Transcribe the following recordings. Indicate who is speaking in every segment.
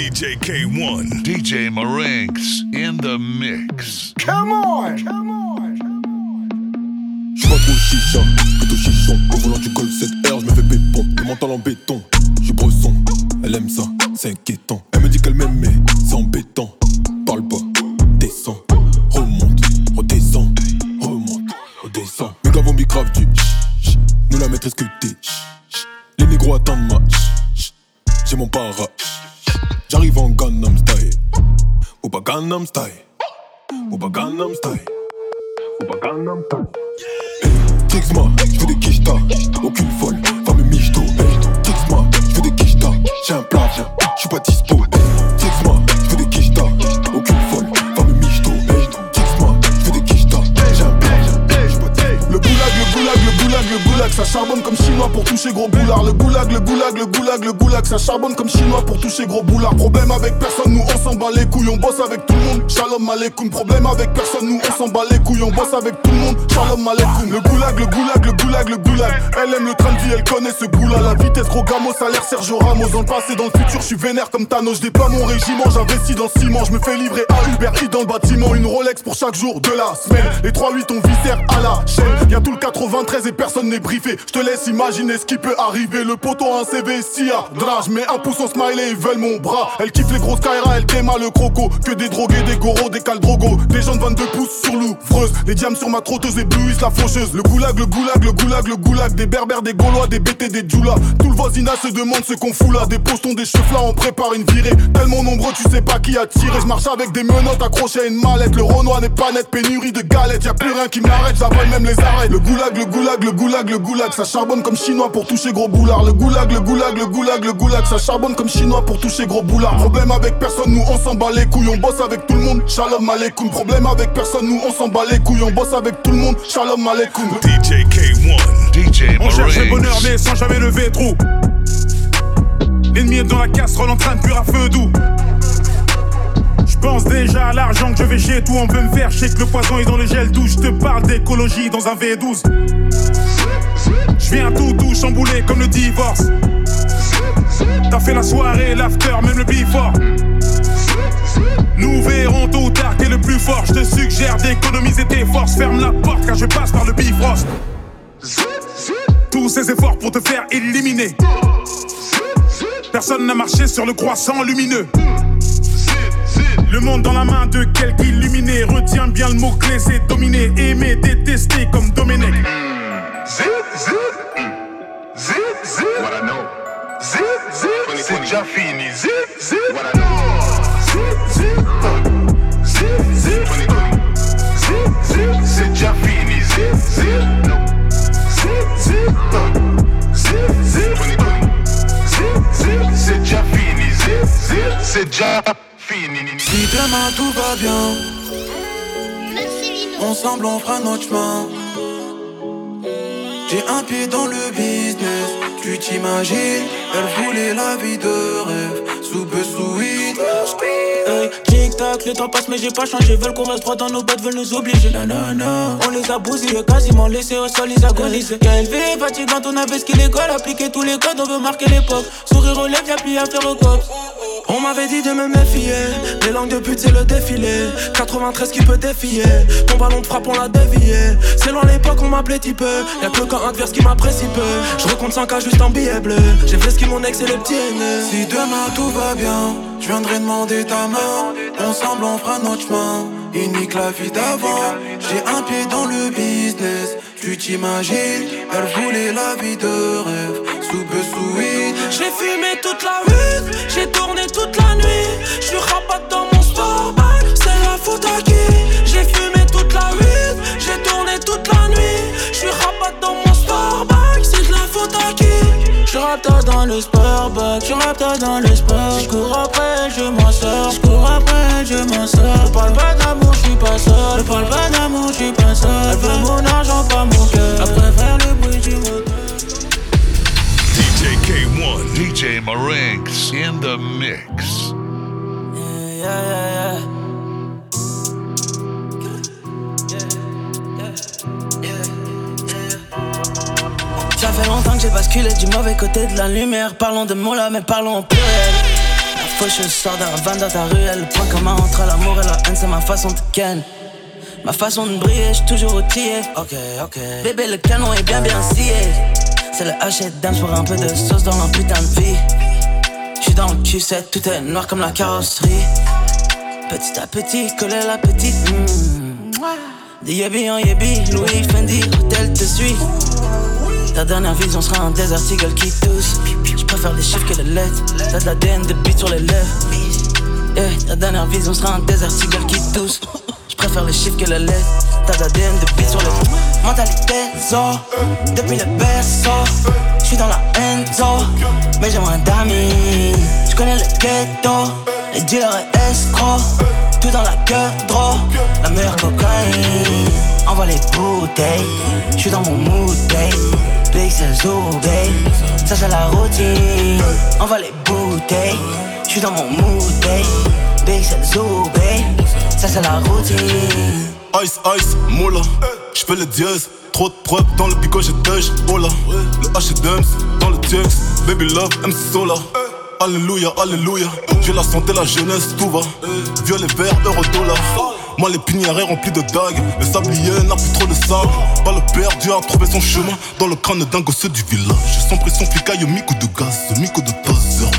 Speaker 1: DJ K1.
Speaker 2: DJ Marinx in the mix.
Speaker 3: Come on! Come on!
Speaker 4: J'suis pas trop chicha, plutôt chichon. Au volant du Golf 7R, j'me fais pépon. Le mental en béton, j'suis bresson. Elle aime ça, c'est inquiétant. Elle me dit qu'elle m'aime, mais c'est embêtant. Gangnam Style. Ou pas Gangnam Style. Ou pas Gangnam Style. Kicks-moi, j'fais des quichetas, aucune folle, va me michto. Kicks-moi, j'fais des quichetas, j'ai un plat, j'suis pas dispo. Kicks-moi, j'fais des quichetas, aucune folle, va me michto. Kicks-moi, j'fais des quichetas, j'ai un plat, j'suis pas dispo.
Speaker 3: Le goulag, le goulag, le goulag, le goulag, ça charbonne comme chinois pour toucher gros boulard. Le goulag, le goulag, le goulag, le goulag, ça charbonne comme chinois pour toucher gros boulard. Problème avec personne, nous on s'en bat les couilles, on bosse avec tout le monde. Shalom aleikoum. Problème avec personne, nous on s'en bat les couilles, on bosse avec tout le monde. Shalom aleikoum. Le goulag, le goulag, le goulag, le goulag. Elle aime le train de vie, elle connaît ce goût-là. La vitesse, gros gamo, ça l'air Sergio Ramos. Dans le passé, dans le futur, je suis vénère comme Thanos. Je déploie mon régiment, j'investis dans ciment. Je me fais livrer à Uber Eats dans le bâtiment. Une Rolex pour chaque jour de la semaine. Les 3-8 on viscère à la chaîne. Y'a tout le 93 et personne n'est Je te laisse imaginer ce qui peut arriver. Le poteau a un CV si à drage. Mais un pouce en smiley, ils veulent mon bras. Elle kiffe les grosses Kaira, elle déma le croco. Que des drogués, des goros, des caldrogos. Des gens de 22 pouces sur l'ouvreuse. Les diams sur ma trotteuse éblouissent la faucheuse. Le goulag, le goulag, le goulag, le goulag. Des berbères, des gaulois, des BT, des djoulas. Tout le voisinage se demande ce qu'on fout là. Des postons, des cheveux là, on prépare une virée. Tellement nombreux, tu sais pas qui a tiré. Je marche avec des menottes accrochées à une mallette. Le Renoir n'est pas net, pénurie de galettes. Y'a plus rien qui m'arrête, j'avale même les arrêts. Le goulag, le goulag, le goulag, le goulag. Ça charbonne comme chinois pour toucher gros boulard. Le goulag, le goulag, le goulag, le goulag. Ça charbonne comme chinois pour toucher gros boulard. Problème avec personne, nous on s'en bat les couilles. On bosse avec tout le monde. Shalom aleikoum. Problème avec personne, nous on s'en bat les couilles. On bosse avec tout le monde. Shalom aleikoum.
Speaker 1: DJ K1.
Speaker 2: DJ
Speaker 5: On cherche le bonheur mais sans jamais lever trou L'ennemi est dans la casserole en train de cuire à feu doux pense déjà à l'argent que je vais chez tout On veut me faire, je sais que le poison est dans le gel douche Je te parle d'écologie dans un V12 Je viens tout tout chambouler comme le divorce T'as fait la soirée, l'after, même le before nous verrons tôt ou tard qui est le plus fort. Je te suggère d'économiser tes forces. Ferme la porte car je passe par le bifrost. Tous ces efforts pour te faire éliminer. Personne n'a marché sur le croissant lumineux. Le monde dans la main de quelqu'un illuminé. Retiens bien le mot-clé, c'est dominer, aimer, détester comme Domenech.
Speaker 6: What I know. Zip, zip, c'est déjà fini. Zip, zip, what I know. Zip, zip, uh, zip, zip, 2020. Zip, zip, c'est déjà fini. Zip, zip, no. Zip, zip, uh, zip, zip, 2020. Zip, zip, c'est déjà fini. Zip, zip, c'est déjà fini.
Speaker 7: Si demain tout va bien, ensemble on fera notre chemin. J'ai un pied dans le business, tu t'imagines, elle voulait la vie de rêve, sous peu.
Speaker 8: Hey, le temps passe mais j'ai pas changé Veulent qu'on reste droit dans nos bottes, veulent nous obliger Nanana. On les a bousillés, quasiment laissés au sol, ils agonisent Qu'elle élevé, fatigante, on avait ce qu'il école Appliquer tous les codes, on veut marquer l'époque Sourire aux lèvres, y'a plus à faire au cop
Speaker 7: On m'avait dit de me méfier, les langues de pute c'est le défilé. 93 qui peut défier, ton ballon de frappe on l'a dévié. C'est loin l'époque, on m'appelait type. Y'a que quand adverse qui m'apprécie peu. Je recompte 5K juste en billet bleu. J'ai fait ce qui mon ex et les petits aînés. Si demain tout va bien, je viendrai demander ta main. Ensemble on fera notre chemin. Unique la vie d'avant. J'ai un pied dans le business. Tu t'imagines, elle voulait la vie de rêve. Sous sous.
Speaker 8: J'ai fumé toute la rue, j'ai tourné toute la nuit Je suis rabat rapta dans le sport back, je rapta dans le sport Je cours après, je m'en sors, je cours après, je m'en sors. Je parle pas d'amour, je suis pas seul, je parle pas d'amour, je suis pas seul. Elle veut mon argent, pas mon cœur, elle préfère le bruit du moteur.
Speaker 1: DJ K1.
Speaker 2: DJ Marinx in the mix.
Speaker 8: Yeah, yeah, yeah. Ça fait longtemps que j'ai basculé du mauvais côté de la lumière. Parlons de mots là, mais parlons en pluriel. La
Speaker 9: je sors d'un van dans ta rue. Le point commun entre l'amour et la haine, c'est ma façon de ken. Ma façon de briller, j'suis toujours outillé. Ok, ok. Bébé, le canon est bien bien scié. C'est le H&M pour un peu de sauce dans leur putain de vie. J'suis dans le cul, c'est tout est noir comme la carrosserie. Petit à petit, coller la petite. Mm. Des en Louis Fendi, hôtel te suit. Ta dernière vision sera un désert seagull qui tousse. J'préfère les chiffres que les lettres. T'as de l'ADN de beat sur les lèvres. Eh, ta dernière vision sera un désert seagull qui tousse. J'préfère les chiffres que les lettres. T'as de l'ADN de beat sur les Mentalité, zo. Depuis le berceau. J'suis dans la enzo. Mais j'ai moins d'amis. J'connais le ghetto. Les dealers et escrocs. Tout dans la queue, draw. La meilleure cocaïne. Envoie les bouteilles. J'suis dans mon mood, babe. C'est babe. Ça c'est la routine. Envoie les bouteilles. J'suis dans mon mood, babe. Big. Ça c'est la routine.
Speaker 10: Ice, ice, moula. J'fais le dièse. Trop de preuves dans le pico, j'ai touch. Oh là. Le H&M dans le TX. Baby love, MC Sola. Alléluia, alléluia. J'ai la santé, la jeunesse, tout va. Violet, vert, euro, dollar. Moi, les pinières remplis de dagues. Le sablier n'a plus trop de sable. Pas le perdu a trouvé son chemin dans le crâne d'un gosse du village. Sans pression, flicaille, micro de gaz, micro de taser.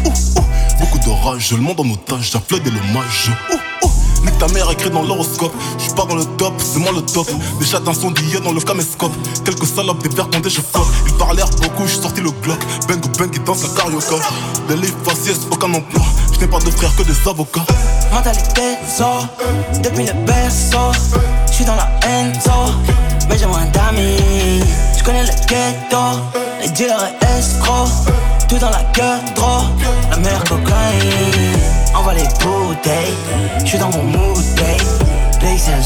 Speaker 10: Beaucoup de rage, le monde en otage, j'afflède et le mage. Ouh, ouh. Nique ta mère écrit dans l'horoscope. J'suis pas dans le top, c'est moi le top. Des chats incendiés dans le caméscope. Quelques salopes, des verres condés, je. Ils parlèrent beaucoup, j'suis sorti le Glock. Bang bang, ils dansent la carioca. Des livres faciès, aucun emploi. J'n'ai pas de frères que des avocats.
Speaker 9: Mentalité zo, depuis le berceau. J'suis dans la enzo, mais j'ai moins d'amis. J'connais le ghetto, les dealers et escrocs. Tout dans la queue, draw, la meilleure cocaïne. Envoie les bouteilles, j'suis dans mon mood, babe. Big c'est un.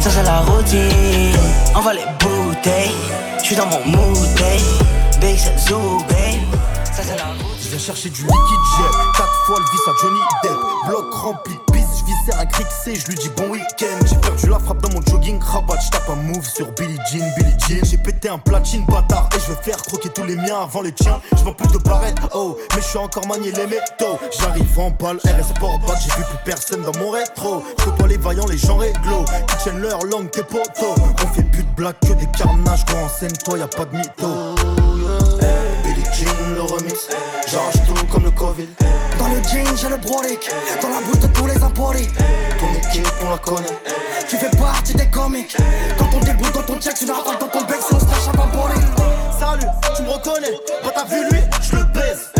Speaker 9: Ça c'est la routine. Envoie les bouteilles, j'suis dans mon mood, babe. Big c'est.
Speaker 11: Viens chercher du liquide jet, 4 fois le vis à Johnny Depp. Bloc rempli de pisse, je un crixé, je lui dis bon week-end. J'ai perdu la frappe dans mon jogging, rabat, je tape un move sur Billie Jean, Billie Jean. J'ai pété un platine bâtard et je vais faire croquer tous les miens avant les tiens. Je vends plus de barrettes, oh, mais je suis encore manié les métaux. J'arrive en balle, RS Sport Back, j'ai vu plus personne dans mon rétro. Je pas les vaillants, les gens réglo, qui tiennent leur langue, tes potos On fait plus de blagues que des carnages, gros en scène, toi y a pas de mytho Le remix, j'arrache tout comme le Covid. Dans le jean, j'ai le brolic, dans la bouche de tous les impolis. Ton équipe, on la connaît. Tu fais partie des comiques. Quand on déboule, quand on check, tu n'as pas dans ton bec, sinon smash à. Salut, tu me reconnais. Quand t'as vu lui, je le baise.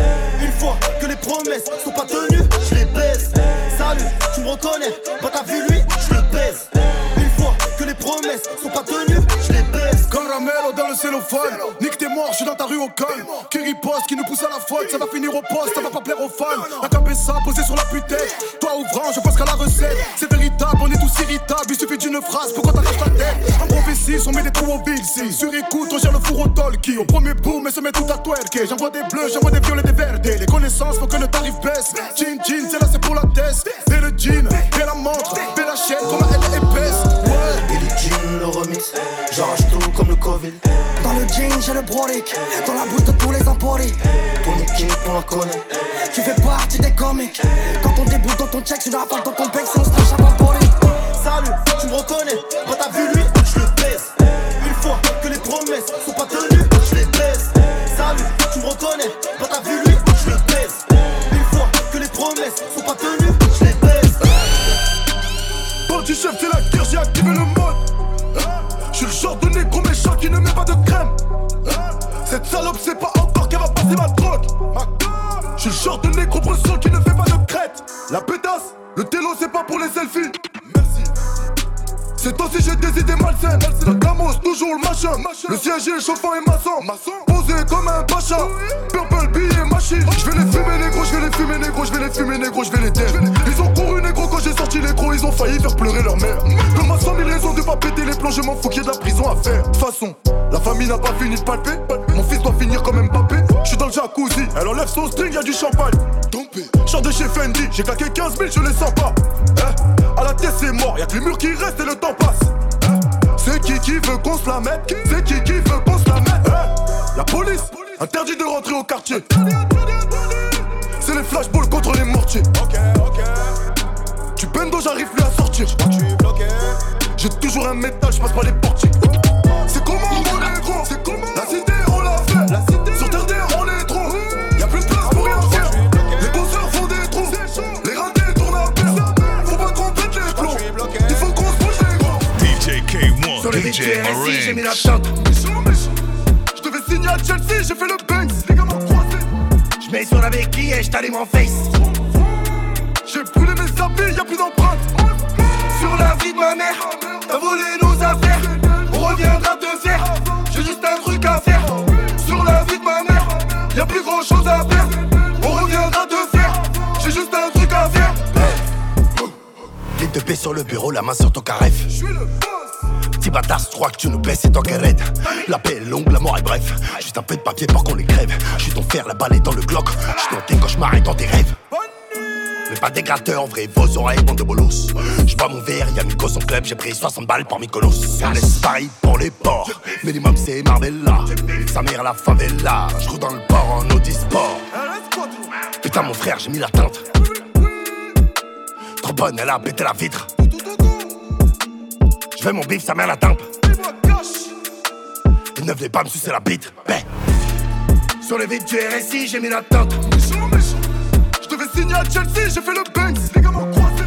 Speaker 11: Une fois que les promesses sont pas tenues, je les baise. Salut, tu me reconnais. Quand t'as vu lui, je le baise. Une fois que les promesses sont pas tenues, je les baise.
Speaker 12: Comme Ramelo dans le cellophane. Nique tes morts, je suis dans ta rue au calme. Qui riposte, qui nous pousse à la faute Ça va finir au poste, ça va pas plaire aux fans. La cabessa posée sur la putelle Toi ouvrant, je pense qu'à la recette. C'est véritable, on est tous irritables. Il suffit d'une phrase pour qu'on t'arrache la tête? En prophétie, on met des trous au bill Si. Sur écoute, on gère le four au talkie Au premier boom, et se met tout à twerker. J'envoie des bleus, j'envoie des violets, des verdés Les connaissances, faut que le tarif baisse. Jean, jean, c'est là, c'est pour la test. Et le jean, et la montre, et la chaîne,
Speaker 11: jean, j'ai le brolic, dans la bouche de tous les empolis. Ton équipe, on la connaît. Tu fais partie des comiques. Quand on déboule dans ton check, tu n'as pas dans ton bec, sinon smash à boli. Salut, tu me reconnais. Quand t'as vu lui, je le baisse. Une fois que les promesses sont pas tenues, Le
Speaker 12: siège est chauffant et maçon. Posé comme un pacha. Purple billet machine. Je vais les fumer négro, je vais les fumer négro, je vais les fumer négro, je vais les taire. Ils ont couru négro quand j'ai sorti les gros, ils ont failli faire pleurer leur mère. Comme à 100 000 raisons de pas péter les plombs, je m'en fous qu'il y ait de la prison à faire. De toute façon, la famille n'a pas fini de palper. Mon fils doit finir comme Mbappé. Je suis dans le jacuzzi, elle enlève son string, y'a du champagne. Tombé, chante de chez Fendi, j'ai claqué 15 000, je les sens pas. Eh, à la tête c'est mort, y'a que les murs qui restent et le temps passe. C'est qui qui veut qu'on se la mette? C'est qui qui veut qu'on se la mette? La police, interdit de rentrer au quartier. C'est les flashball contre les mortiers. Ok, ok. Tu bendo, j'arrive plus à sortir. J'ai toujours un métal, je passe pas les portiques. C'est comment mon négro C'est comment La cité,
Speaker 13: DJ
Speaker 14: j'ai mis la tente.
Speaker 12: Je devais signer à Chelsea, j'ai fait le Banks. Croisé.
Speaker 14: Je mets sur la béquille et je t'allume en face.
Speaker 12: J'ai brûlé mes habits, y'a plus d'empreintes.
Speaker 14: Sur la vie de ma mère, t'as volé nos affaires. On reviendra te faire. J'ai juste un truc à faire.
Speaker 12: Sur la vie de ma mère, y'a plus grand chose à faire. On reviendra te faire. J'ai juste un truc à faire.
Speaker 14: Ligne de paix sur le bureau, la main sur ton carref.
Speaker 12: Je suis le boss.
Speaker 14: Petit bâtard, je crois que tu nous baisses, c'est toi qui raide. La paix est longue, la mort est bref. Juste un peu de papier pour qu'on les crève. Je suis ton fer, la balle est dans le Glock. Je suis dans tes cauchemars et dans tes rêves. Mais pas des gratteurs, vrai, vos oreilles, bande de bolos. Je bois mon verre, y'a Miko son club, j'ai pris 60 balles par Mykonos. On laisse Paris pour les ports, minimum c'est Marbella. Sa mère la favela, je roule dans le port en Audi Sport. Putain mon frère, j'ai mis la teinte. Trop bonne, elle a pété la vitre. Je veux mon bif, sa mère la tempe. Et ne venez pas me sucer la bite. Ben. Sur le vide du RSI, j'ai mis la tente.
Speaker 12: Je devais signer à Chelsea, j'ai fait le Banks. Les gars m'ont croisé.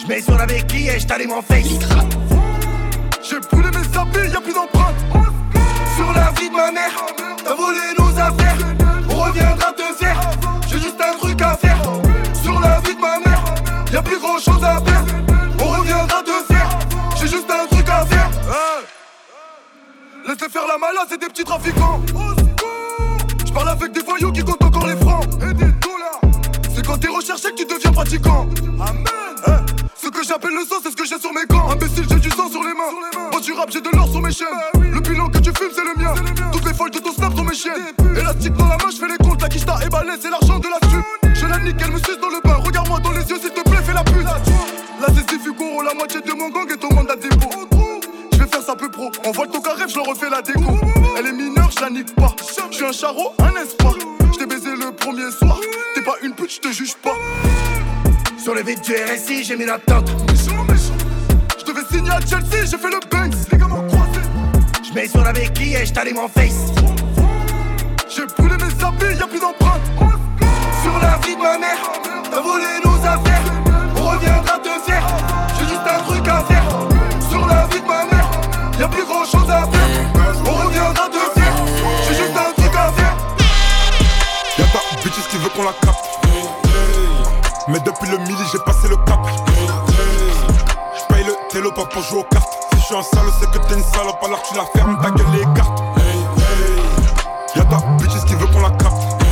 Speaker 14: Je mets sur la béquille et je t'allume en face.
Speaker 12: J'ai brûlé mes habits, y'a plus d'empreintes.
Speaker 14: Sur la vie de ma mère, t'as volé nos affaires. On reviendra te faire. J'ai juste un truc à faire.
Speaker 12: Sur la vie de ma mère, y'a plus grand chose à faire. J'ai juste un truc à faire. Laissez faire la malade, c'est des petits trafiquants. Je parle avec des voyous qui comptent encore les francs. Et des dollars. C'est quand t'es recherché que tu deviens pratiquant. Amen. Ce que j'appelle le sang, c'est ce que j'ai sur mes gants. Imbécile, j'ai du sang sur les mains. Moi, tu rap, j'ai de l'or sur mes chaînes. Le bilan que tu fumes, c'est le mien. Toutes les folles de ton snap sont mes chiennes. Élastique dans la main, je fais les comptes. La quiche t'a éballé, c'est l'argent de la suite. Je la nique, elle me suce dans le bain. Regarde-moi dans les yeux, s'il te plaît, fais la pute. Là, c'est Steve Fugoro, la moitié de mon gang est au mandat dépôt. Je vais faire ça peu pro. On vole ton carré, je leur refais la déco. Elle est mineure, je la nique pas. Je suis un charreau, un espoir. Je t'ai baisé le premier soir. T'es pas une pute, je te juge pas.
Speaker 14: Sur le vide du RSI, j'ai mis la tente.
Speaker 12: Je devais signer à Chelsea, j'ai fait le Banks. Les gars m'ont croisé.
Speaker 14: Je mets sur la béquille et je t'allume en face.
Speaker 12: J'ai brûlé mes habits, y'a plus d'empreintes.
Speaker 14: Sur la vie de ma mère, t'as volé nos affaires. Reviendra te faire. J'ai juste un truc à faire.
Speaker 12: Sur la vie de ma mère, y'a plus grand chose à faire. On reviendra te faire. J'ai juste un truc à faire.
Speaker 15: Y'a ta bitches qui veut qu'on la capte. Mais depuis le midi, j'ai passé le cap. J'paye le télo pas pour jouer aux cartes. Si je suis un sale, c'est que t'es une salope, alors tu la fermes, ta gueule les cartes. Y'a ta bitches qui veut qu'on la capte.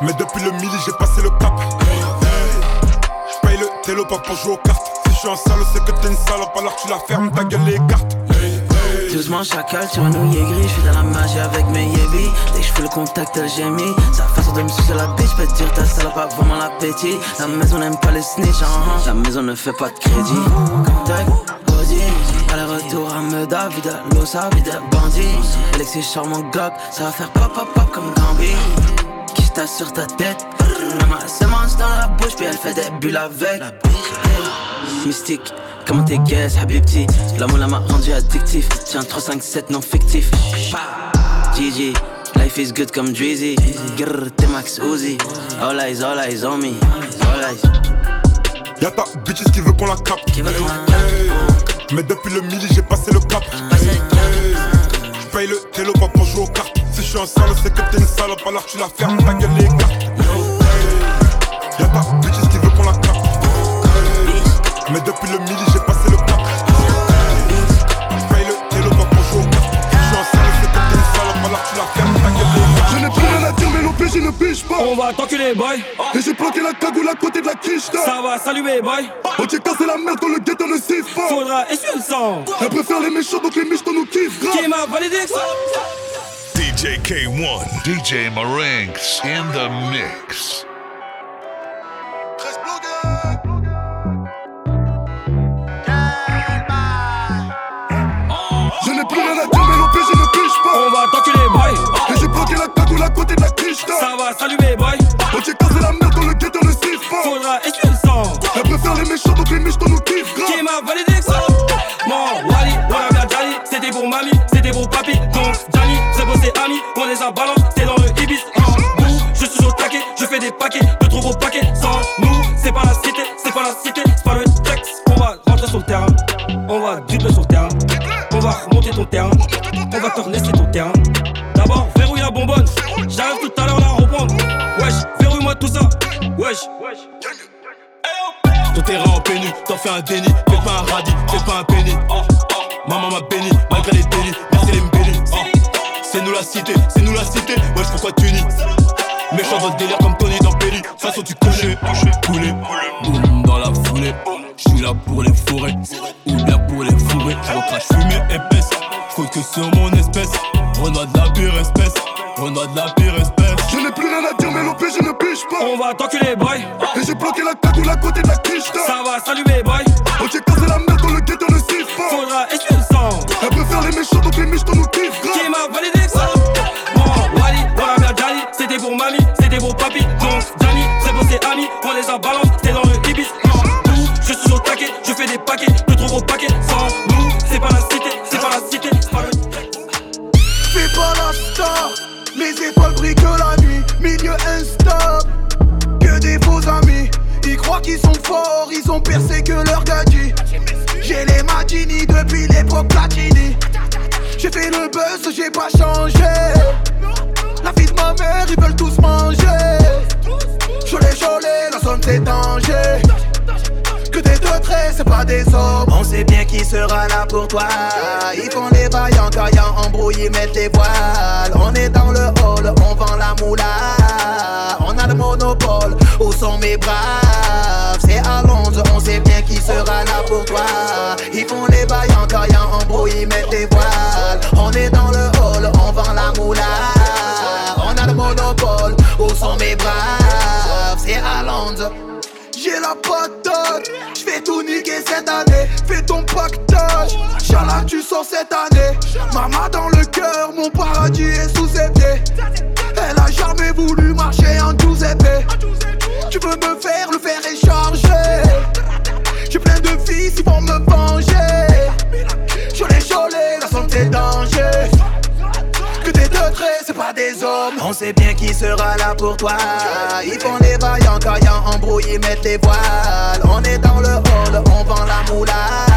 Speaker 15: Mais depuis le midi, j'ai passé le cap. Télo pas pour jouer aux cartes. Si je suis un sale, c'est que t'es une salope, alors tu la fermes, ta gueule les cartes.
Speaker 9: Doucement chacal sur un nouillet gris, je fais de la magie avec mes yébis. Dès que je fais le contact elle gémit. Sa façon de me sucer la bitch, peut dire ta salope a vraiment l'appétit La maison n'aime pas les snitch, hein, la maison ne fait pas de crédit. Contact, body, aller-retour à Meda, vide l'osa, vide bandit Alexis charmant Glock, ça va faire pop pop pop comme Gambi Tasse sur ta tête. La main se mange dans la bouche puis elle fait des bulles avec. Mystique, comment t'es guess, Habibti L'amour m'a rendu addictif. J'ai un 357 non fictif. GG, life is good comme Drizzy. Grrr, t'es Max Uzi. All eyes, all eyes on me. All eyes.
Speaker 15: Y'a ta bitches qui veut qu'on la capte.
Speaker 9: Qui veut qu'on la
Speaker 15: Hey. Mais depuis le midi, j'ai passé le cap.
Speaker 9: Passé le
Speaker 15: Hey. J'paye le télo pas pour jouer aux cartes. Si je suis un sale, c'est que t'es une salope, alors tu la fermes, ta gueule les cartes. Hey. Y'a ta bitches qui veut qu'on la capte. Hey. Mais depuis le midi, pas.
Speaker 16: On va t'enculer, boy.
Speaker 12: Et j'ai planqué la cagoule à côté de la quiche.
Speaker 16: Ça va saluer, boy.
Speaker 12: On t'est cassé la merde quand le ghetto ne siffle pas.
Speaker 16: Faudra essuyer le sang.
Speaker 12: Elle préfère les méchants, donc les miches nous kiffent.
Speaker 16: Qui m'a validé ça?
Speaker 13: DJ K1.
Speaker 2: DJ Marinx in the mix.
Speaker 12: à côté de la
Speaker 16: Ça va s'allumer, boy.
Speaker 12: On t'y cassé
Speaker 17: la merde dans le guet dans
Speaker 12: le sif.
Speaker 16: Faudra essuyer le sang.
Speaker 12: Elle préfère les méchants, donc les méchants nous kiffent.
Speaker 16: Qui m'a validé ça Mon Wally, on a bien C'était pour mamie, c'était pour papy. Donc, Johnny, c'est
Speaker 18: pour ses amis, on les a balancés. Inch'Allah tu sors cette année. Maman dans le cœur, mon paradis est sous ses pieds. Elle a jamais voulu marcher en douze épées. Tu veux me faire le faire et charger. J'ai plein de filles, ils vont me venger. Cholet, cholet, la santé danger. Que des deux traits, c'est pas des hommes. On sait bien qui sera là pour toi. Ils font les vaillants, caillants, embrouillés, mettent les voiles. On est dans le hall, on vend la moula.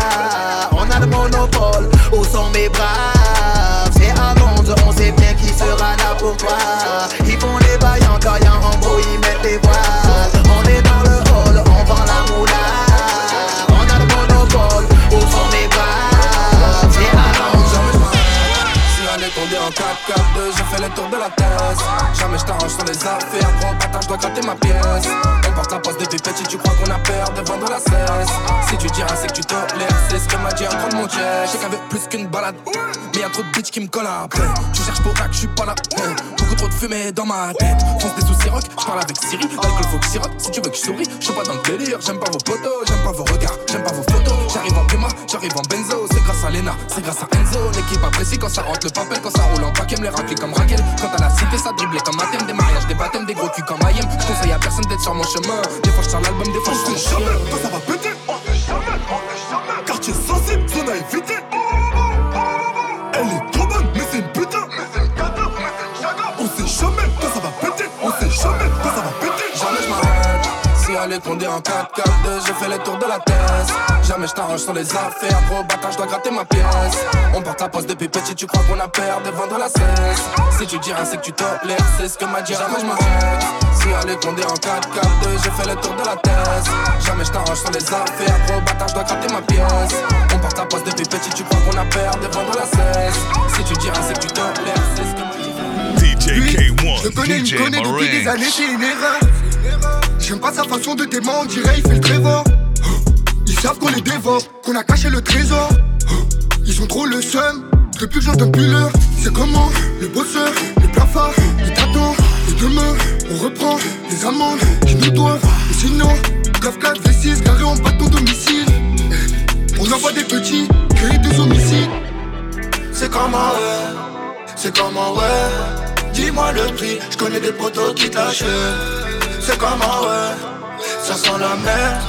Speaker 18: Mes braves?
Speaker 19: Tour de la. Jamais je t'arrange sur les affaires, gros bâtard, je dois gratter ma pièce. On porte la poste depuis petit, tu crois qu'on a peur de vendre la cesse. Si tu diras, c'est que tu tolères, c'est ce que m'a dit un grand de mon chef. Je sais qu'avec plus qu'une balade, mais y'a trop de bitch qui me collent après. Tu cherches pour que je suis pas là. Trop de fumée dans ma tête. Fonce des soucis rock, je parle avec Siri. Alcool faut que sirote, si tu veux que je souris. Je suis pas dans le délire, j'aime pas vos potos, j'aime pas vos regards, j'aime pas vos photos. J'arrive en Puma, j'arrive en Benzo, c'est grâce à Lena, c'est grâce à Enzo. L'équipe apprécie quand ça rentre le papel, quand ça roule en paquet, me les racler comme Raquel. Quand à la cité, ça dribblait comme Athènes, des mariages, des baptêmes, des gros culs comme Ayem. Je conseille à personne d'être sur mon chemin. Des fois je sors l'album, des fois je
Speaker 12: jamais, quand ça va péter, on sait jamais, on sait jamais. Quartier sensible, zone à éviter.
Speaker 19: Si elle est condée en 4-4-2, j'ai fait le tour de la thèse. Jamais je t'arrange sur les affaires, gros bâtard, je dois gratter ma pièce. On porte la poste depuis petit, tu crois qu'on a peur de vendre la cesse. Si tu diras, c'est que tu tolères, c'est ce que m'a dit Jamais je m'arrête. Si elle est condée en 4-4-2, j'ai fait le tour de la thèse. Jamais je t'arrange sur les affaires, gros bâtard, je dois gratter ma pièce. On porte la poste depuis petit, tu crois qu'on a peur de vendre la cesse. Si tu diras, c'est que tu tolères, c'est ce que m'a dit
Speaker 1: DJ K1.
Speaker 20: Je connais,
Speaker 1: DJ
Speaker 20: connaît depuis des années, c'est une erreur. J'aime pas sa façon de t'aimer, on dirait il fait le trévor. Ils savent qu'on les dévore, qu'on a caché le trésor. Ils ont trop le seum, depuis que j'entends plus l'heure. C'est comment le bosseur, le plafard, il t'attend. Et demain, on reprend les amendes qui nous doivent. Et sinon, CAF 4 V6 garé en bas de ton domicile. On envoie des petits, créer des homicides.
Speaker 18: C'est comment c'est comment ouais. Dis-moi le prix, je connais des potos qui te C'est comment ouais, ça sent la merde.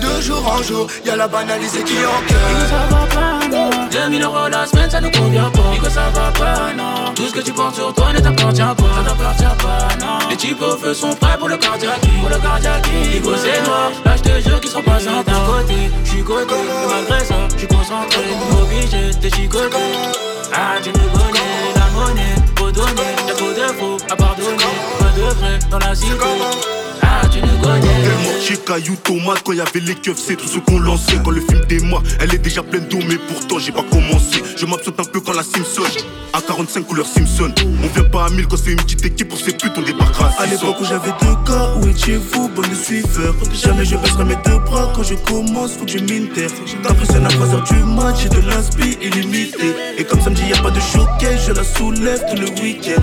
Speaker 18: de jour en jour, y'a la banalisée qui en cœur.
Speaker 8: Ça va pas, non? 2000 euros la semaine, ça nous convient pas. Nico, ça va pas, non? Tout ce que tu portes sur toi ne t'appartient pas. Ça t'appartient pas, non? Les types au feu sont prêts pour le cardiaque. Pour le cardiaque. Nico, c'est noir. Là, je te jure qu'ils seront pas sans d'un côté. J'suis côté. Mais malgré ça, j'suis concentré. Obligé de chicoter. Ah, tu me connais, la monnaie. Faut donner, y'a trop faux à pardonner. Vrai dans la cité. Ah, tu nous connais.
Speaker 21: Chez Caillou, tomate, quand y'avait les keufs, c'est tout ce qu'on lançait. Quand le film démarre, elle est déjà pleine d'eau, mais pourtant j'ai pas commencé. Je m'absente un peu quand la Simpson. À 45 couleurs Simpson. On vient pas à 1000 quand c'est une petite équipe, pour ces putes, on débarquera à
Speaker 22: À
Speaker 21: 600.
Speaker 22: l'époque où j'avais deux cas, où étiez-vous, bonne suiveur? Jamais je baisserai mes deux bras quand je commence, faut que je m'inter T'impressionnes à 3h du match, j'ai de l'inspi illimité Et comme samedi y a pas de showcase, je la soulève tout le week-end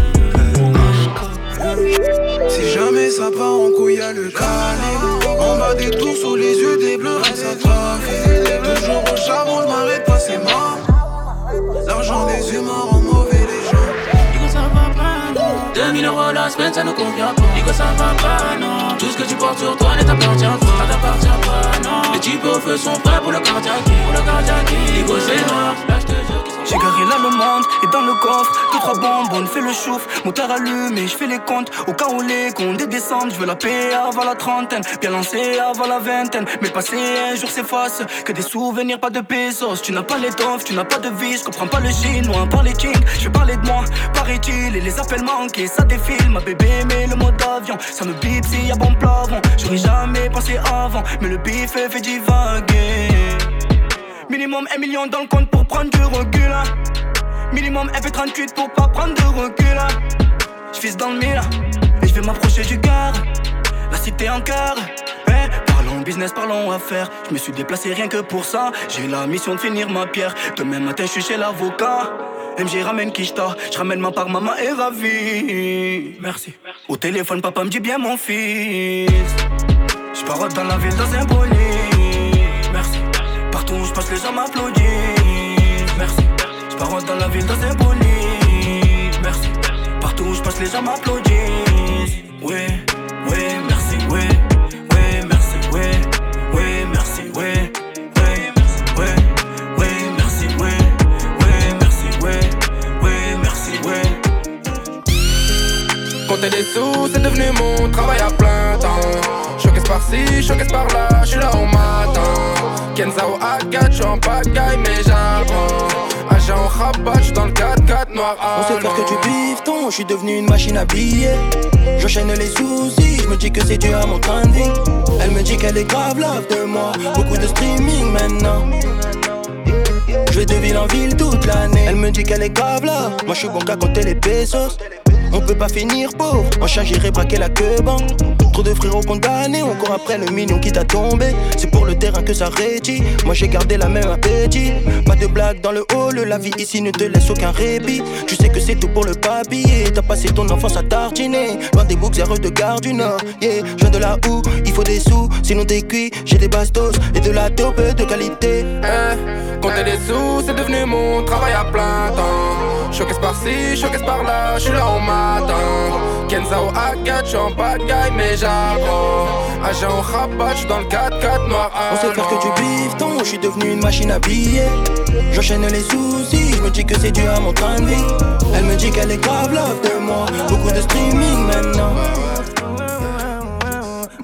Speaker 18: Si jamais ça part en couille, y'a le calibre. En bas des tours, sous les yeux des bleus, ça trafique. Toujours au charbon, je m'arrête pas, c'est mort. L'argent des humains rend mauvais les gens.
Speaker 8: Nico, ça va pas, non. 2000 euros la semaine, ça nous convient pas. Nico, ça va pas, non. Tout ce que tu portes sur toi ne t'appartient pas. Ça t'appartient pas, non. Les types au feu sont prêts pour le cardiaque. Pour le cardiaque. C'est noir. Là, je te jure
Speaker 23: J'ai garé la demande et dans le coffre, deux trois bonbonnes, fais le chouf, moteur allumé, je fais les comptes, au cas où les comptes descendent, je veux la paix avant la trentaine, bien lancé avant la vingtaine, mais passé un jour s'efface, que des souvenirs, pas de pesos, tu n'as pas les l'étoffe, tu n'as pas de vie, je comprends pas le chinois, par les kings, je parler de moi, paraît-il, et les appels manqués, ça défile, ma bébé, mais le mode d'avion, ça me bip s'il y a bon plafond, j'aurais jamais pensé avant, mais le bif fait, fait divaguer. Minimum 1 million dans le compte pour prendre du recul. hein. Minimum FP38 pour pas prendre de recul. hein. J'fise dans le mille et je vais m'approcher du cœur. La cité en cœur. Eh, parlons business, parlons affaires. Je me suis déplacé rien que pour ça. J'ai la mission de finir ma pierre. Demain matin, je suis chez l'avocat. MJ ramène Kishta, je ramène ma part, maman est ravie. Merci. Au téléphone, papa me dit bien mon fils. Je dans la ville dans un bolide. Merci. Où je passe, les gens m'applaudissent. Merci. Je pars dans la ville dans un bolide. Merci. Partout où je passe, les gens m'applaudissent. Ouais, ouais, merci, ouais. Ouais, merci, ouais. Ouais, merci, ouais. Ouais, merci, ouais. Ouais, merci, ouais. Ouais, merci, ouais.
Speaker 19: Compter des sous, c'est devenu mon travail à plein par-ci, showcase par-là, je suis là au matin. Kenzao A4, je en pagaille, mais j'apprends. Agent au rabat, j'suis dans le 4-4 noir
Speaker 23: On sait faire que du bifton, je suis devenu une machine à billets. J'enchaîne les soucis, je me dis que c'est dû à mon train de vie. Elle me dit qu'elle est grave love de moi, beaucoup de streaming maintenant. Je vais de ville en ville toute l'année. Elle me dit qu'elle est grave là, moi je suis bon qu'à compter les pesos. On peut pas finir pauvre, en charge j'irai braquer la queue. Trop de frérots condamnés, on court après le million qui t'a tombé. C'est pour le terrain que ça rédit, moi j'ai gardé la même appétit. Pas de blague dans le hall, la vie ici ne te laisse aucun répit. Tu sais que c'est tout pour le papier, t'as passé ton enfance à tartiner. Loin des zéro de gare du Nord, yeah. Je viens de là où il faut des sous, sinon t'es cuit. J'ai des bastos et de la dope de qualité.
Speaker 19: Eh, compter des sous, c'est devenu mon travail à plein temps. Showcase par-ci, showcase par-là, je suis là au matin. Kenzao A4, j'suis en pagaille, mais j'apprends. Agent au rabat, j'suis dans le 4-4 noir.
Speaker 23: On sait faire que du bifton, je suis devenu une machine à billets. J'enchaîne les soucis, je me dis que c'est dû à mon train de vie. Elle me dit qu'elle est grave love de moi, beaucoup de streaming maintenant.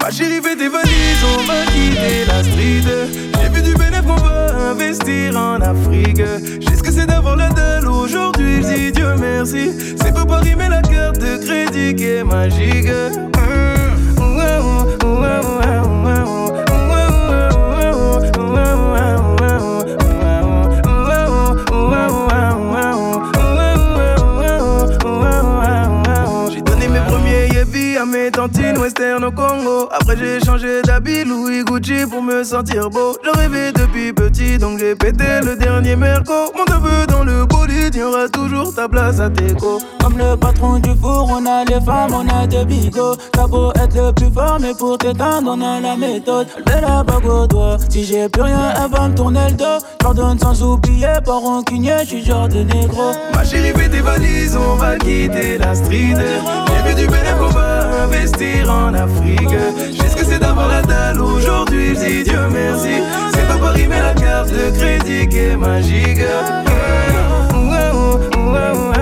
Speaker 22: Ma chérie fait tes valises, on va quitter la street investir en Afrique. J'ai ce que c'est d'avoir la dalle aujourd'hui, je dis Dieu merci. C'est pas Paris mais la carte de crédit qui est magique. J'ai mes western au Congo. Après j'ai changé d'habit Louis Gucci pour me sentir beau. Je rêvais depuis petit donc j'ai pété le dernier merco. Mon neveu le bolide, y aura toujours ta place à Teco.
Speaker 8: Comme le patron du four, on a les femmes, on a des bigots. T'as beau être le plus fort, mais pour t'éteindre, on a la méthode. Met la bague au doigt. Si j'ai plus rien, elle va me tourner le dos. Pardonne sans oublier, pas rancunier, j'suis genre de négro.
Speaker 22: Ma chérie fais tes valises, on va quitter la street. J'ai vu du bénéfice qu'on va investir en Afrique. J'ai ce que c'est d'avoir la dalle aujourd'hui, je Dieu merci. C'est pas Paris, mais la carte de crédit qui est magique. oh, oh. oh.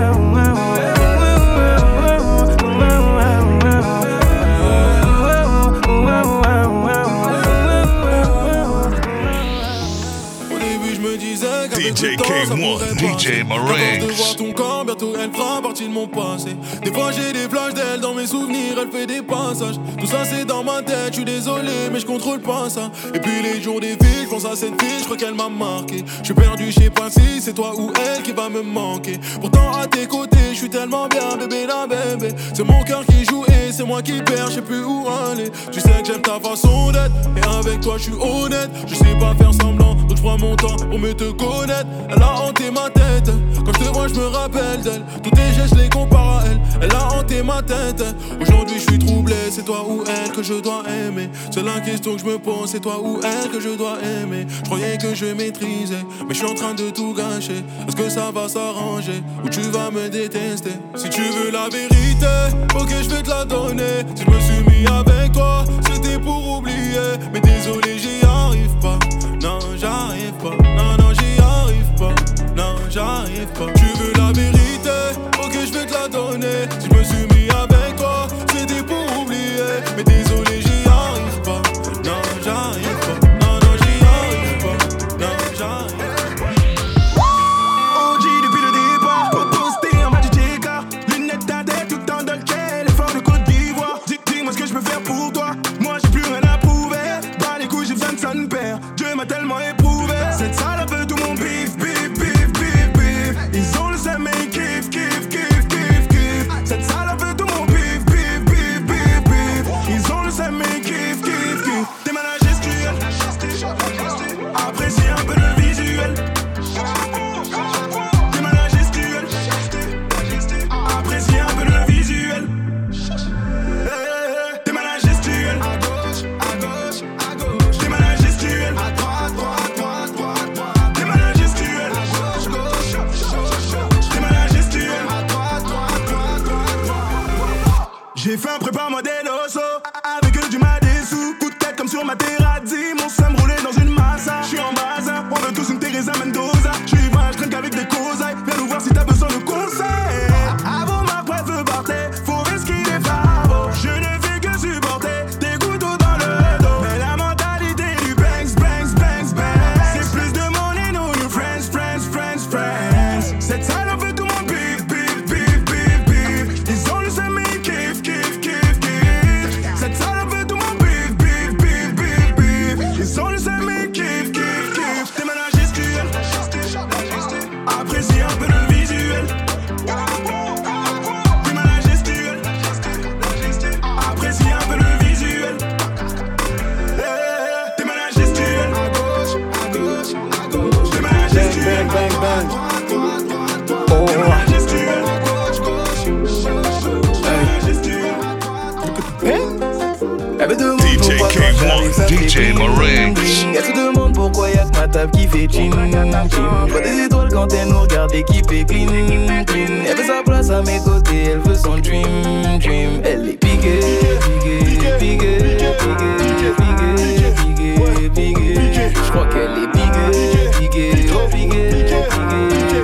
Speaker 1: DJ K1,
Speaker 2: DJ
Speaker 24: Marinx. voir ton corps, bientôt elle fera partie de mon passé. Des fois j'ai des flashs d'elle dans mes souvenirs, elle fait des passages. Tout ça c'est dans ma tête, je suis désolé, mais je contrôle pas ça. Et puis les jours des filles, je pense à cette fille, je crois qu'elle m'a marqué. Je suis perdu, je sais pas si c'est toi ou elle qui va me manquer. Pourtant à tes côtés, je suis tellement bien, bébé la bébé. C'est mon cœur qui joue et c'est moi qui perds, je sais plus où aller. Tu sais que j'aime ta façon d'être, et avec toi je suis honnête. Je sais pas faire semblant, donc je prends mon temps pour me te connaître. Elle a hanté ma tête. Quand je te vois, je me rappelle d'elle. Tous tes gestes, les compare à elle. Elle a hanté ma tête. Aujourd'hui, je suis troublé. C'est toi ou elle que je dois aimer. C'est la question que je me pose. C'est toi ou elle que je dois aimer. Je croyais que je maîtrisais. Mais je suis en train de tout gâcher. Est-ce que ça va s'arranger Ou tu vas me détester? Si tu veux la vérité, ok, je vais te la donner. Si je me suis mis avec toi, c'était pour oublier. Mais désolé, j'y arrive pas. Non, j'arrive pas. Non, j'arrive pas. Tu veux la vérité? Ok, je vais te la donner.
Speaker 2: DJ.
Speaker 22: Elle se demande pourquoi y'a que ma table qui fait chin chin. Pas des étoiles quand elle nous regarde et qui fait clean clean. Elle veut sa place à mes côtés, elle veut son dream dream. Elle est piquée, piquée, piquée, piquée, piquée, piquée, piquée. Je crois qu'elle est piquée, piquée, piquée, piquée,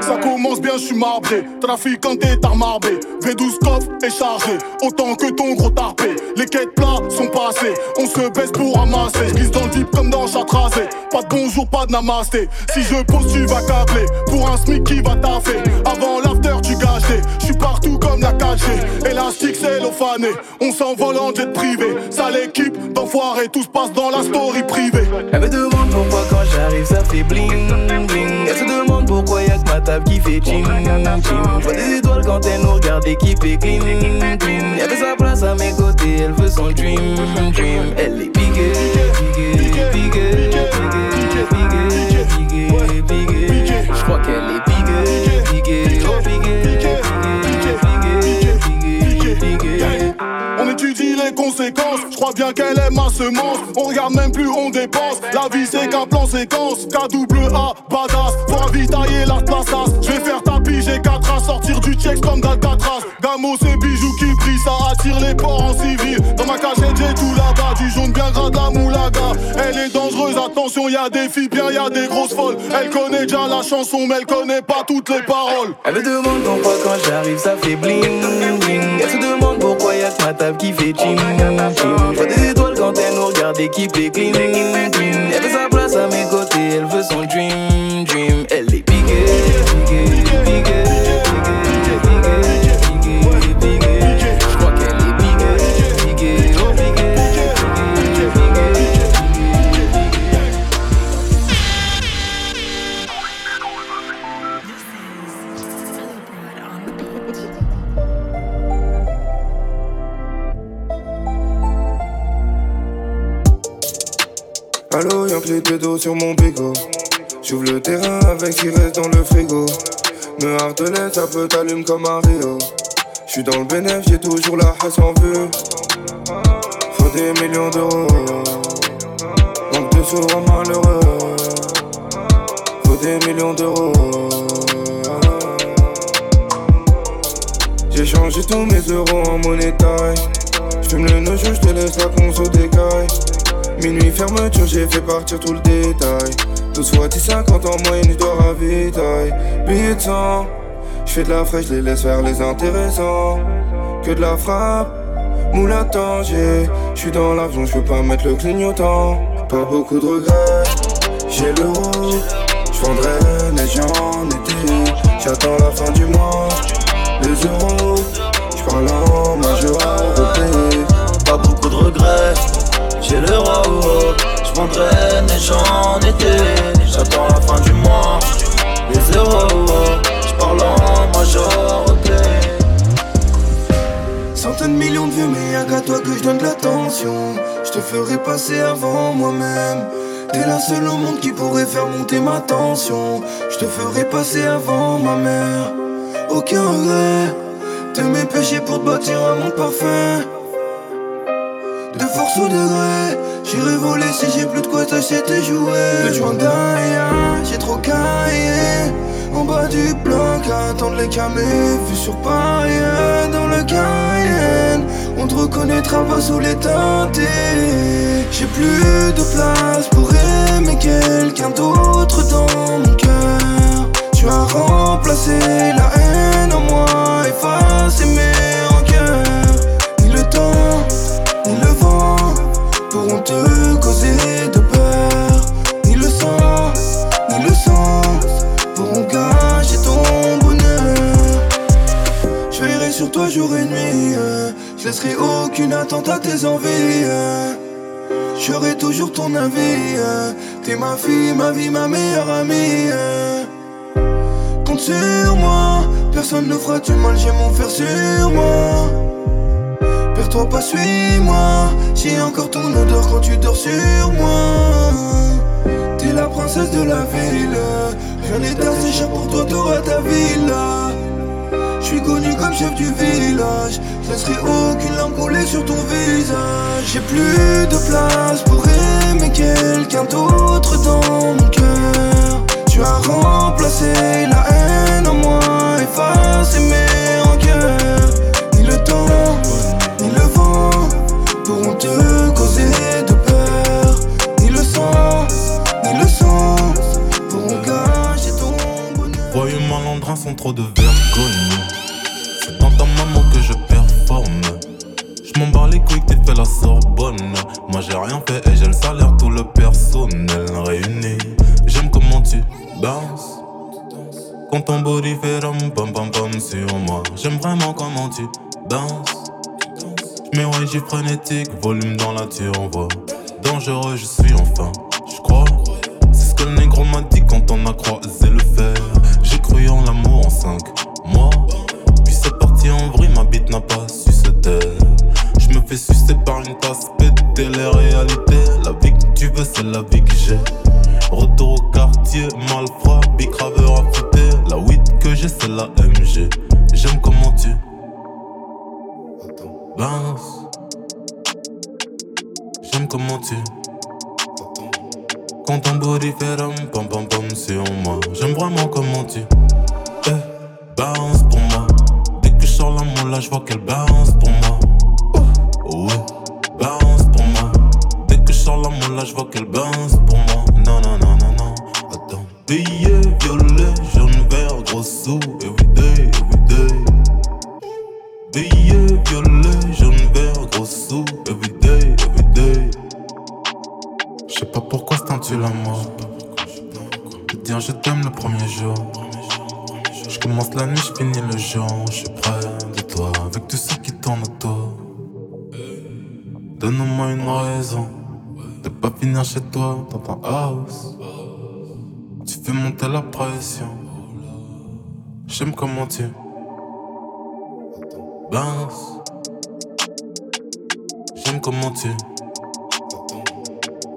Speaker 3: Ça commence bien, je suis marbré. Trafiquant est armarbé. V12 coffre est chargé. Autant que ton gros tarpé. Les quêtes plats sont passés. On se baisse pour ramasser. Je glisse dans le deep comme dans Chatrasé. Pas de bonjour, pas de namasté. Si je pose, tu vas câbler. Pour un smic qui va taffer. Avant l'after, tu gâches Je suis partout comme la 4G. Élastique, c'est l'ophané. On s'envole en jet privé. Ça l'équipe d'enfoirés. Tout se passe dans la story privée.
Speaker 22: Elle me demande pourquoi quand j'arrive ça fait bling bling Elle se demande pourquoi y'a que ma table qui fait ching ching vois des étoiles quand elle nous regarde et qui fait clean clean Elle veut sa place à mes côtés, elle veut son dream dream Elle est piquée, piquée, piquée, piquée, piquée, piquée, piquée Je crois qu'elle est
Speaker 3: étudie les conséquences. Je crois bien qu'elle aime ma semence. On regarde même plus, on dépense. La vie c'est qu'un plan séquence. K double A, badass. Faut ravitailler la plaçasse. Je vais faire tapis, j'ai 4 à sortir du check comme d'Alcatraz. Gamo, c'est bijoux qui brillent, ça attire les porcs en civil. Dans ma cachette, j'ai tout là-bas. Du jaune bien gras de la moulaga. Elle est dangereuse, attention, y a des filles bien, y a des grosses folles. Elle connaît déjà la chanson, mais elle connaît pas toutes les paroles.
Speaker 22: Elle me demande pourquoi quand j'arrive ça fait bling bling. Elle se demande pourquoi y'a que ma table qui fait ching ching. Vois des étoiles quand elle nous regarde et qui fait clean. Elle veut sa place à mes côtés, elle veut son dream dream.
Speaker 25: Sur mon bigot. J'ouvre le terrain avec qui reste dans le frigo. Me hardelait, ça peut t'allume comme un Rio. J'suis dans le bénéf, j'ai toujours la hache en vue. Faut des millions d'euros. Manque de sous, rend malheureux. Faut des millions d'euros. J'ai changé tous mes euros en monnaie. J'fume le nojo, j'te laisse la conso décaille. Minuit fermeture, j'ai fait partir tout le détail. 12 fois 10, 50 en moyenne, j'dois ravitailler. Billets de sang, j'fais de la fraîche, les laisse faire les intéressants. Que de la frappe, moule à Tanger. J'suis dans l'avion, j'peux pas mettre le clignotant. Pas beaucoup de regrets, j'ai l'euro. J'vendrai neige en été. J'attends la fin du mois, les euros. J'parle en majeur.
Speaker 26: Pas beaucoup de regrets, j'ai l'euro. Je vendrai neige en été. J'attends la fin du mois, les euros. Je parle en majorité.
Speaker 18: Centaines de millions de vues, mais y'a qu'à toi que je donne de l'attention. Je te ferai passer avant moi-même. T'es la seule au monde qui pourrait faire monter ma tension. Je te ferai passer avant ma mère. Aucun regret de mes péchés pour te bâtir un monde parfait. Au degré, j'irai voler si j'ai plus de quoi t'acheter tes jouets. Le joint d'ailleurs, j'ai trop caillé. En bas du bloc, à attendre les camés. Vu sur Paris, dans le Cayenne. On te reconnaîtra pas sous les teintés. J'ai plus de place pour aimer quelqu'un d'autre dans mon cœur. Tu as remplacé la haine en moi, effacé euh. J'aurai toujours ton avis. euh. T'es ma fille, ma vie, ma meilleure amie. euh. Compte sur moi, personne ne fera du mal, j'ai mon fer sur moi. Perds-toi pas, suis-moi. J'ai encore ton odeur quand tu dors sur moi. T'es la princesse de la ville. Rien n'est assez cher pour toi, t'auras ta villa. Comme chef du village. Je laisserai aucune larme coller sur ton visage. J'ai plus de place pour aimer quelqu'un d'autre dans mon cœur. Tu as remplacé la haine en moi, effacé mes rancœurs. Ni le temps, ni le vent pourront te causer de peur. Ni le sang, ni le sang pourront gâcher ton
Speaker 27: Voyeux malandrins sont trop de vergogne. Ram pam pam pam sur moi. J'aime vraiment comment tu bounces. Mais ouais, j'ai frénétique, volume dans la tu envoies. Dangereux, je suis enfin, tu. Eh, bounce pour moi. Dès que je sors la moula, je vois qu'elle bounce pour moi. Oh ouais, bounce pour moi. Dès que je sors la moula, je vois qu'elle bounce pour moi. Non, non, non, non, non. Attends. Bounce. J'aime comment tu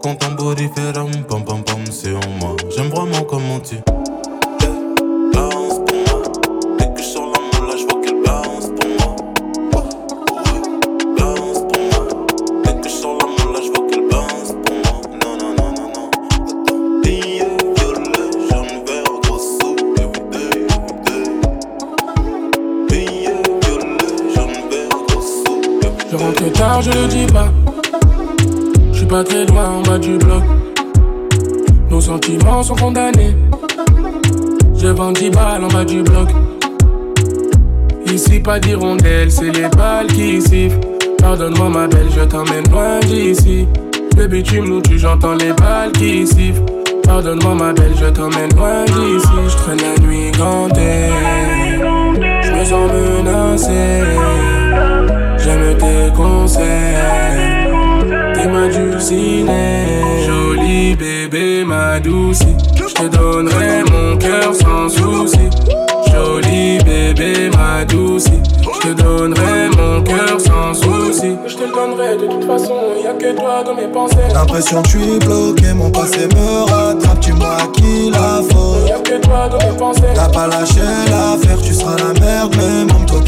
Speaker 27: quand ton body fait pam pam pam, c'est en moi. J'aime vraiment comment tu je
Speaker 28: le dis pas. Je suis pas très loin en bas du bloc. Nos sentiments sont condamnés. Je vends 10 balles en bas du bloc. Ici, pas d'hirondelle, c'est les balles qui sifflent. Pardonne-moi, ma belle, je t'emmène loin d'ici. Baby, tu me tu j'entends les balles qui sifflent. Pardonne-moi, ma belle, je t'emmène loin d'ici. Je traîne la nuit gantée. Je me sens menacé. J'aime tes conseils. T'es ma dulcinée. Jolie bébé, ma douce. Je te donnerai mon cœur sans souci. Jolie bébé, ma douce. Je te donnerai mon cœur sans souci. Je te le donnerai de toute façon, y'a que toi dans mes pensées.
Speaker 29: L'impression que je suis bloqué, mon passé me rattrape, tu m'as acquis la faute.
Speaker 28: Y'a que toi dans mes pensées.
Speaker 29: T'as pas lâché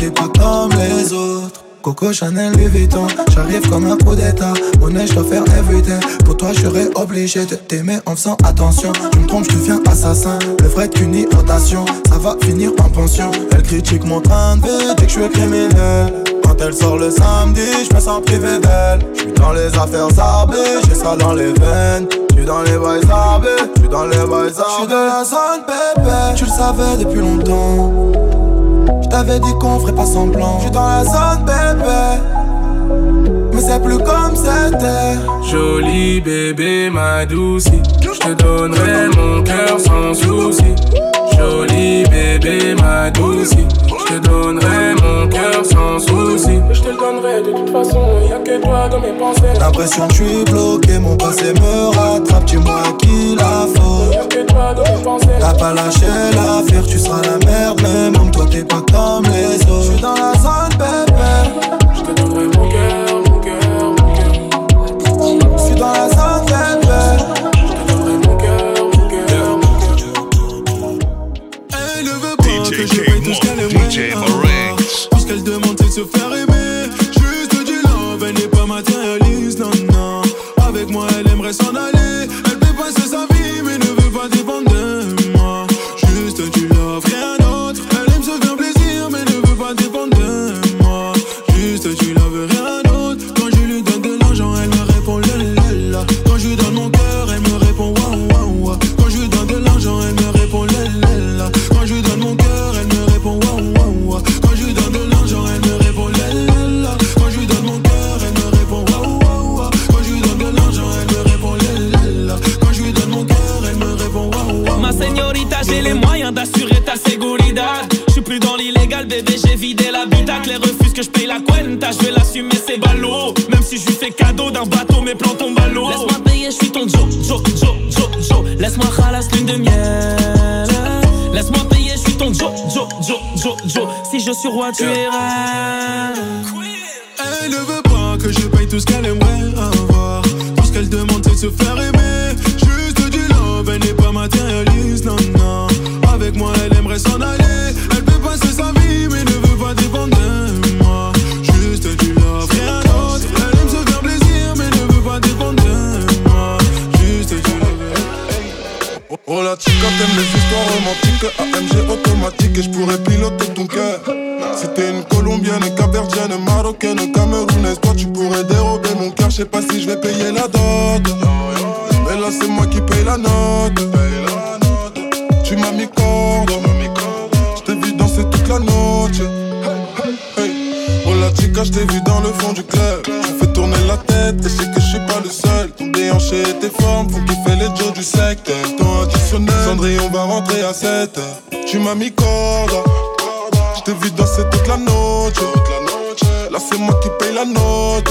Speaker 29: t'es pas comme les autres. Coco Chanel Louis Vuitton J'arrive comme un coup d'état. Monnaie je dois faire everyday Pour toi je serais obligé de t'aimer en faisant attention. Tu me trompes je deviens assassin. Le vrai qu'une irritation Ça va finir en pension. Elle critique mon train de vie Dit que je suis criminel. Quand elle sort le samedi je me sens privé d'elle. Je suis dans les affaires zarbées J'ai ça dans les veines. Je suis dans les bails zarbés Je suis dans les bails zarbés Je suis dans la zone bébé. Tu le savais depuis longtemps J't'avais dit qu'on ferait pas semblant. J'suis dans la zone, bébé. Mais c'est plus comme c'était.
Speaker 28: Jolie bébé, ma douce. J'te donnerai mon cœur sans souci. Jolie bébé, ma douce. J'te donnerai mon cœur sans souci. J'te le donnerai de toute façon, y'a que toi dans mes pensées.
Speaker 29: L'impression que je suis bloqué, mon passé me rattrape. Tu m'as acquis la faute.
Speaker 28: Y'a que toi dans mes pensées.
Speaker 29: T'as pas lâché l'affaire, tu seras la merde. Mais même toi, t'es pas comme les autres. J'suis dans la zone, bébé.
Speaker 28: J'te donnerai mon cœur, mon cœur, mon cœur.
Speaker 29: J'suis dans la zone,
Speaker 24: tout ce qu'elle demande de se faire aimer
Speaker 8: cuenta, je vais l'assumer, c'est ballot. Même si je lui fais cadeau d'un bateau, mes plans tombent à l'eau. Laisse-moi payer, je suis ton Joe, Joe, Joe, Joe, Joe. Laisse-moi khalas lune de miel. Laisse-moi payer, je suis ton Joe, Joe, Joe, Joe, Joe. Si je suis roi, tu es reine.
Speaker 24: Elle ne veut pas que je paye tout ce qu'elle aimerait avoir. Tout ce qu'elle demande, c'est de se faire aimer.
Speaker 30: Romantique, AMG automatique et je pourrais piloter ton cœur. Si t'es une colombienne, caverdienne, marocaine, camerounaise, toi tu pourrais dérober mon cœur. Je sais pas si je vais payer la dot. Mais là c'est moi qui paye la note. Tu m'as mis corde, je t'ai vu danser toute la noche. Oh la chica, je t'ai vu dans le fond du club. Tu fais tourner la tête et je sais que je suis pas le seul. Ton déhanché et tes formes font kiffer les Joe du secteur. Cendrillon va rentrer à 7 Tu m'as mis corde, je vu danser toute la noche. Là c'est moi qui paye la note.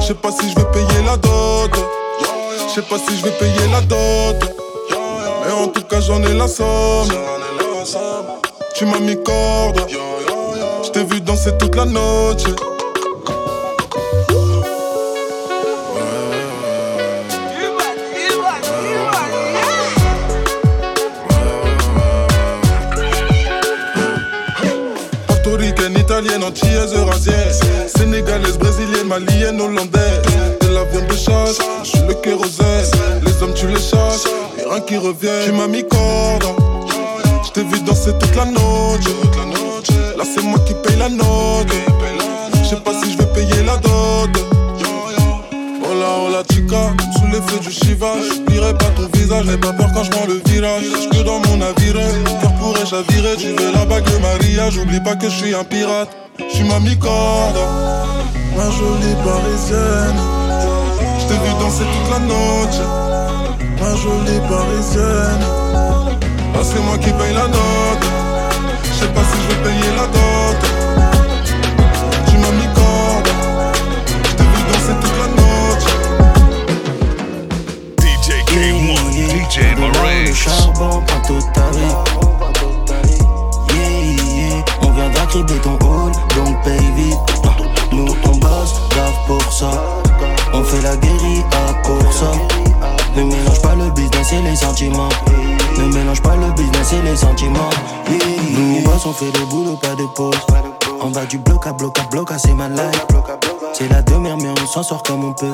Speaker 30: Je sais pas si je vais payer la dot. Je sais pas si je vais payer la dot. Mais en tout cas j'en ai la somme. Tu m'as mis corde. Je t'ai vu danser toute la noche. Antillaise, eurasienne Sénégalaise, brésilienne, malienne, hollandaise. De la viande de chasse, je suis le kérosène. Les hommes tu les chasses, et rien qui revient. Tu m'as mis corde, je t'ai vu danser toute la noche. Là c'est moi qui paye la note. Je sais pas si je vais payer la dot. Hola hola chica, sous l'effet du Shiva J'oublierai pas ton visage, n'aie pas peur quand je prends le virage. Que dans mon navire, cœur pourrait chavirer Tu veux la bague de Maria, j'oublie pas que je suis un pirate Je suis ma mi-corde, ma jolie parisienne. Je t'ai vu danser toute la noche. Ma jolie parisienne. Là c'est moi qui paye la note. Je sais pas si je vais payer la dot. Tu m'as mis corde Je t'ai vu danser toute la noche.
Speaker 2: DJ K1, DJ Marais.
Speaker 9: charbon prend toute ta vie. Criber ton hall, donc paye vite. Nous on bosse, grave pour ça. On fait la guérilla pour ça. Ne mélange pas le business et les sentiments. Ne mélange pas le business et les sentiments. Nous on bosse, on fait le boulot, pas de pause. On va du bloc à bloc à bloc à c'est ma life. C'est la demeure, mais on s'en sort comme on peut.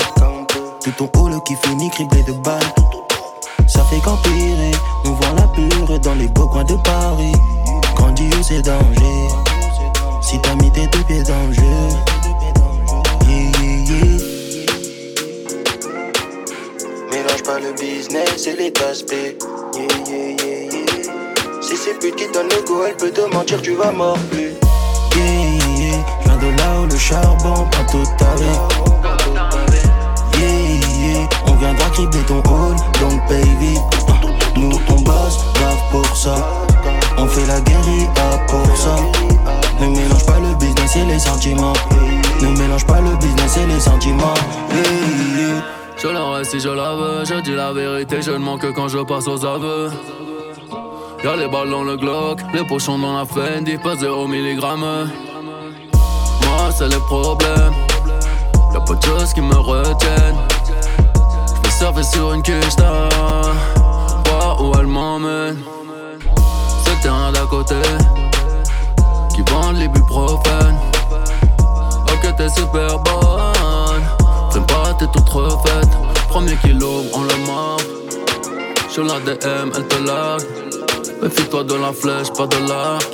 Speaker 9: Tout ton hall qui finit criblé de balles. Ça fait qu'empirer, on voit la pure dans les beaux coins de Paris. Grandiose c'est danger. Si t'as mis tes deux pieds dans le jeu. Yeah, yeah, yeah. Mélange pas le business et les aspects. Si c'est pute qui donne le go, elle peut te mentir, tu vas mordre plus. Yeah, yeah, je viens de là où le charbon prend toute ta vie. Yeah, yeah, on viendra cribler ton hall, donc paye vite. Nous on bosse, grave pour ça. On fait la guérilla pour ça. Ne mélange pas le business et les sentiments. Ne mélange pas le business et les sentiments.
Speaker 31: Je la reste si je la veux, je dis la vérité, je ne manque que quand je passe aux aveux. Y'a les balles dans le Glock, les pochons dans la Fendi, pas 0 milligramme. Moi, c'est les problèmes, y'a pas de choses qui me retiennent. J'vais surfer sur une quiche voir où elle m'emmène. C'est le terrain d'à côté, les buprofènes. Ok, t'es super bonne. T'aimes pas, t'es toute refaite. Premier kilo, on le mord. Sur la DM, elle te largue. Méfie-toi de la flèche, pas de l'arc.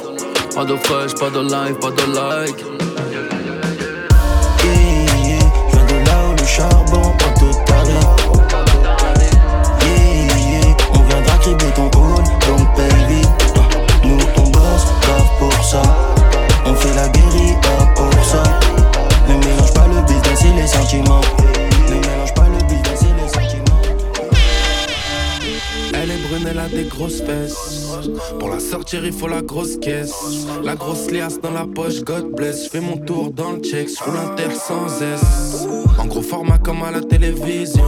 Speaker 31: Pas de fraîche, pas de live, pas de like.
Speaker 32: Grosses. Pour la sortir, il faut la grosse caisse. La grosse liasse dans la poche, God bless. Je fais mon tour dans le check, je roule inter sans S. En gros format comme à la télévision.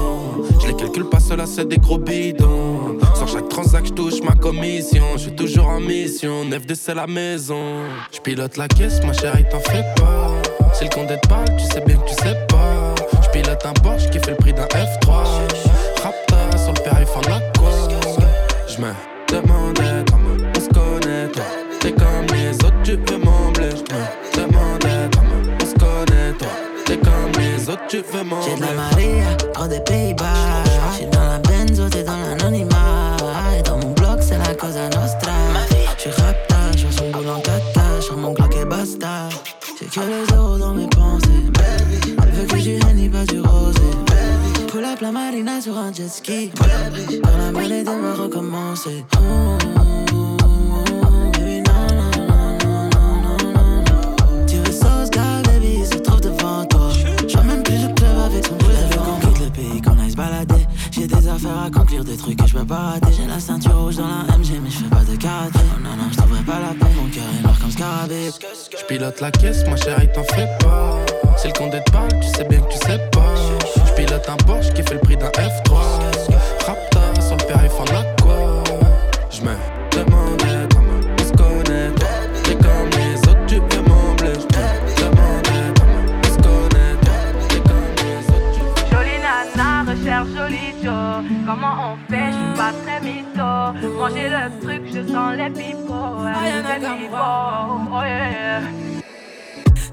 Speaker 32: Je les calcule pas, cela c'est des gros bidons. Sur chaque transac, je touche ma commission. Je suis toujours en mission, 9 de c'est la maison. Je pilote la caisse, ma chérie, t'en fais pas. Si le compte est parle, tu sais bien que tu sais pas. Je pilote un Porsche qui fait le prix d'un F3. Je me demandais comment on se connaît, toi. T'es comme les autres, tu veux m'embler. Je me demandais comment on se connaît, toi. T'es comme les autres, tu veux
Speaker 33: J'ai de la
Speaker 32: m'embler.
Speaker 33: Maria, trop des Pays-Bas. J'suis dans la benzo, t'es dans l'anonymat.
Speaker 9: Elle veut qu'on quitte le pays, qu'on aille se balader. J'ai des affaires à conclure, des trucs que je peux pas rater. J'ai la ceinture rouge dans la MG, mais je fais pas de karaté. Oh non, non, je t'ouvrais pas la peine, mon cœur est noir comme scarabée.
Speaker 32: Je pilote la caisse, ma chérie, t'en fais pas. Si le compte te parle, tu sais bien que tu sais pas. Je pilote un Porsche qui fait le prix d'un F3. Rapta sur le périph' en aqua. Je me demandais comment on se connaît. T'es comme les autres, tu veux m'embler. Je me demandais comment on se connaît. T'es comme les autres, tu
Speaker 34: Jolie nana, recherche joli Joe. Comment on fait, je suis pas très mytho. Manger le truc, je sens les pipots. les pipots, oh yeah.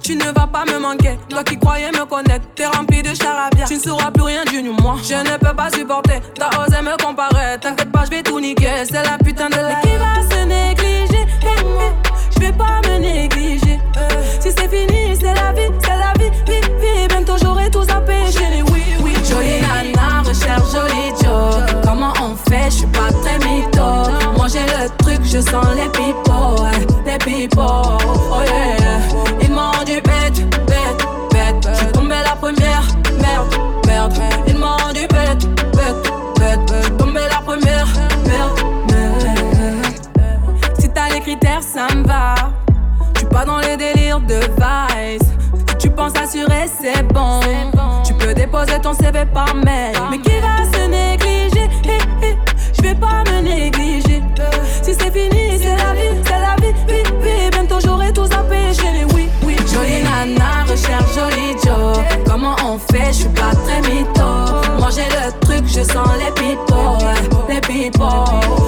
Speaker 35: Tu ne vas pas me manquer, toi qui croyais me connaître, t'es rempli de charabia. Tu ne sauras plus rien du nu, moi. Je ne peux pas supporter, t'as osé me comparer. T'inquiète pas, je vais tout niquer, c'est la putain de la. qui va se négliger? Eh, eh, Je vais pas me négliger. Si c'est fini, c'est la vie, c'est la vie, vie, vie. Bientôt j'aurai tout zappé, chérie, oui, oui. Jolie nana, recherche joli Joe. Comment on fait, je suis pas très mytho. Manger le truc, je sens les ouais, les pipots, oh yeah. Ils m'ont rendu bête, bête, bête. Je suis tombée la première, merde, merde. Ils m'ont rendu bête, bête, bête. Je suis tombée la première, merde, merde. Si t'as les critères, ça me va. Je suis pas dans les délires de vice. Si tu penses assurer, c'est bon. Tu peux déposer ton CV par mail. Mais qui va se suis. Manger le truc, je sens les ouais, les pipots.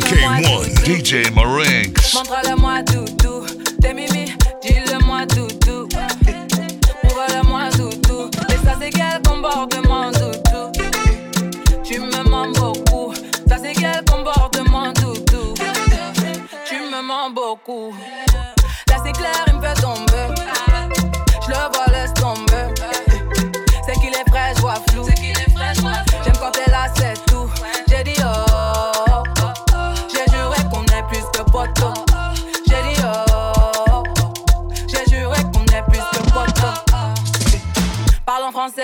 Speaker 36: AK1,
Speaker 2: DJ Marinx.
Speaker 35: Montre-le-moi tout, T'es mimi, dis-le-moi tout, Ouvre-le-moi tout, Mais ça, c'est quel comportement, tout, Tu me mens beaucoup. Ça, c'est quel comportement, tout, Tu me mens beaucoup.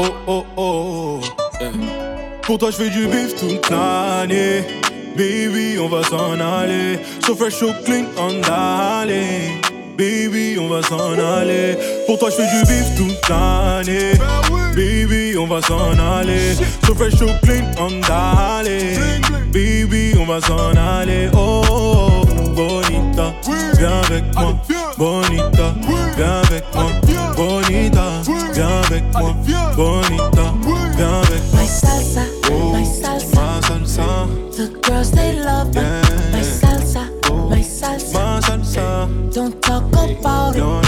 Speaker 24: Oh oh oh. yeah. Pour toi, je fais du bif toute l'année. Baby, on va s'en aller. So fresh, so clean, on aller. Baby, on va s'en aller. Pour toi, je fais du bif toute l'année. Baby, on va s'en aller. So fresh, so clean, on aller. Baby, on va s'en aller. Oh, oh, oh, bonita, viens avec moi. Bonita, viens avec moi. Bonita, Viens avec moi, bonita, viens avec moi. My salsa, oh, my salsa, ma salsa. The girls they love yeah. my salsa, oh, my salsa, my oh, salsa. Don't talk about it.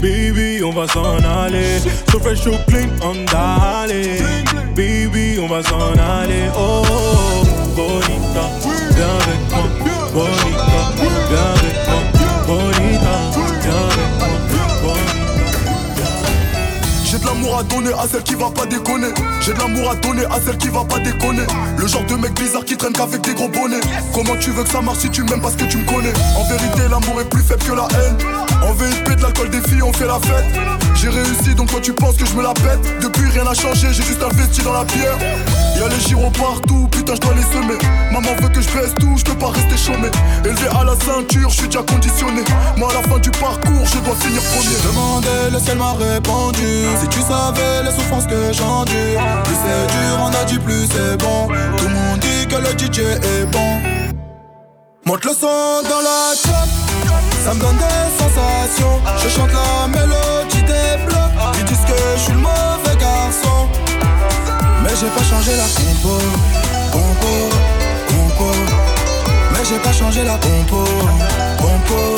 Speaker 24: Baby, on va s'en aller. So fresh, so clean, on d'aller. Baby, on va s'en aller. Oh, bonita, viens avec moi. Bonita, viens avec moi.
Speaker 12: De l'amour à donner à celle qui va pas déconner. J'ai de l'amour à donner à celle qui va pas déconner. Le genre de mec bizarre qui traîne qu'avec des gros bonnets. Comment tu veux que ça marche si tu m'aimes parce que tu me connais? En vérité, l'amour est plus faible que la haine. En VIP, de l'alcool, des filles, on fait la fête. J'ai réussi, donc toi tu penses que je me la pète. Depuis, rien n'a changé, j'ai juste investi dans la pierre. Y'a les gyros partout, putain, je dois les semer. Maman veut que je baisse tout, je peux pas rester chômé. Élevé à la ceinture, je suis déjà conditionné. Moi, à la fin du parcours, je dois finir premier.
Speaker 29: J'ai demandé, le ciel m'a répondu. Si tu savais les souffrances que j'endure, plus c'est dur, on a dit plus c'est bon. Tout le monde dit que le DJ est bon. Monte le son dans la chop, ça me donne des sensations. Je chante la mélodie des blocs, ils disent que je suis le garçon. Mais j'ai pas changé la compo, compo, compo. Mais j'ai pas changé la compo, compo,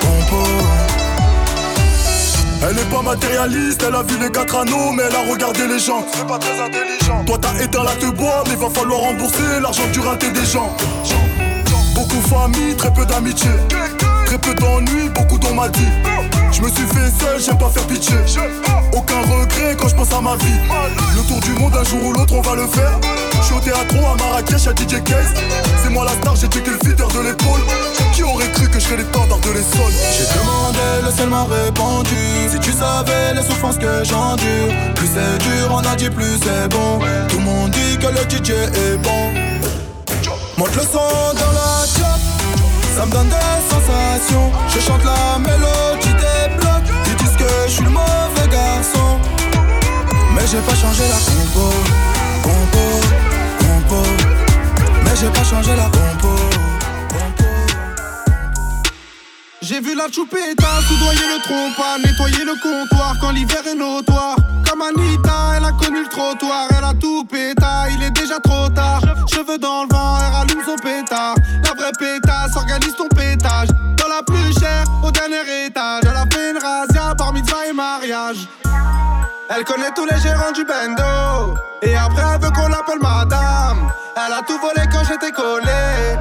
Speaker 29: compo.
Speaker 12: Elle est pas matérialiste, elle a vu les quatre anneaux, mais elle a regardé les gens. C'est pas très intelligent. Toi t'as éteint la te bois, mais va falloir rembourser l'argent du raté des gens. Beaucoup famille, très peu d'amitié. Très peu d'ennuis, beaucoup d'on m'a dit. Je me suis fait seul, j'aime pas faire pitié. Aucun regret quand je pense à ma vie. Le tour du monde, un jour ou l'autre, on va le faire. Je suis au théâtre à Marrakech, à DJ Case. C'est moi la star, j'ai checké le feeder de l'épaule. Qui aurait cru que je serais les de l'Essonne
Speaker 29: J'ai demandé, le ciel m'a répondu. Si tu savais les souffrances que j'endure, plus c'est dur, on a dit plus c'est bon. Tout le monde dit que le DJ est bon. Monte le son dans la chop, ça me donne des sensations. Je chante la mélodie je suis le mauvais garçon. Mais j'ai pas changé la compo, compo, compo. Mais j'ai pas changé la compo.
Speaker 37: J'ai vu la choupetta soudoyer le trompa, nettoyer le comptoir quand l'hiver est notoire. Comme Anita, elle a connu le trottoir, elle a tout péta, il est déjà trop tard. Cheveux dans le vent, elle rallume son pétard. La vraie pétasse, organise ton pétage. Dans la plus chère, au dernier étage. Elle connaît tous les gérants du bendo. Et après, elle veut qu'on l'appelle madame. Elle a tout volé quand j'étais collé.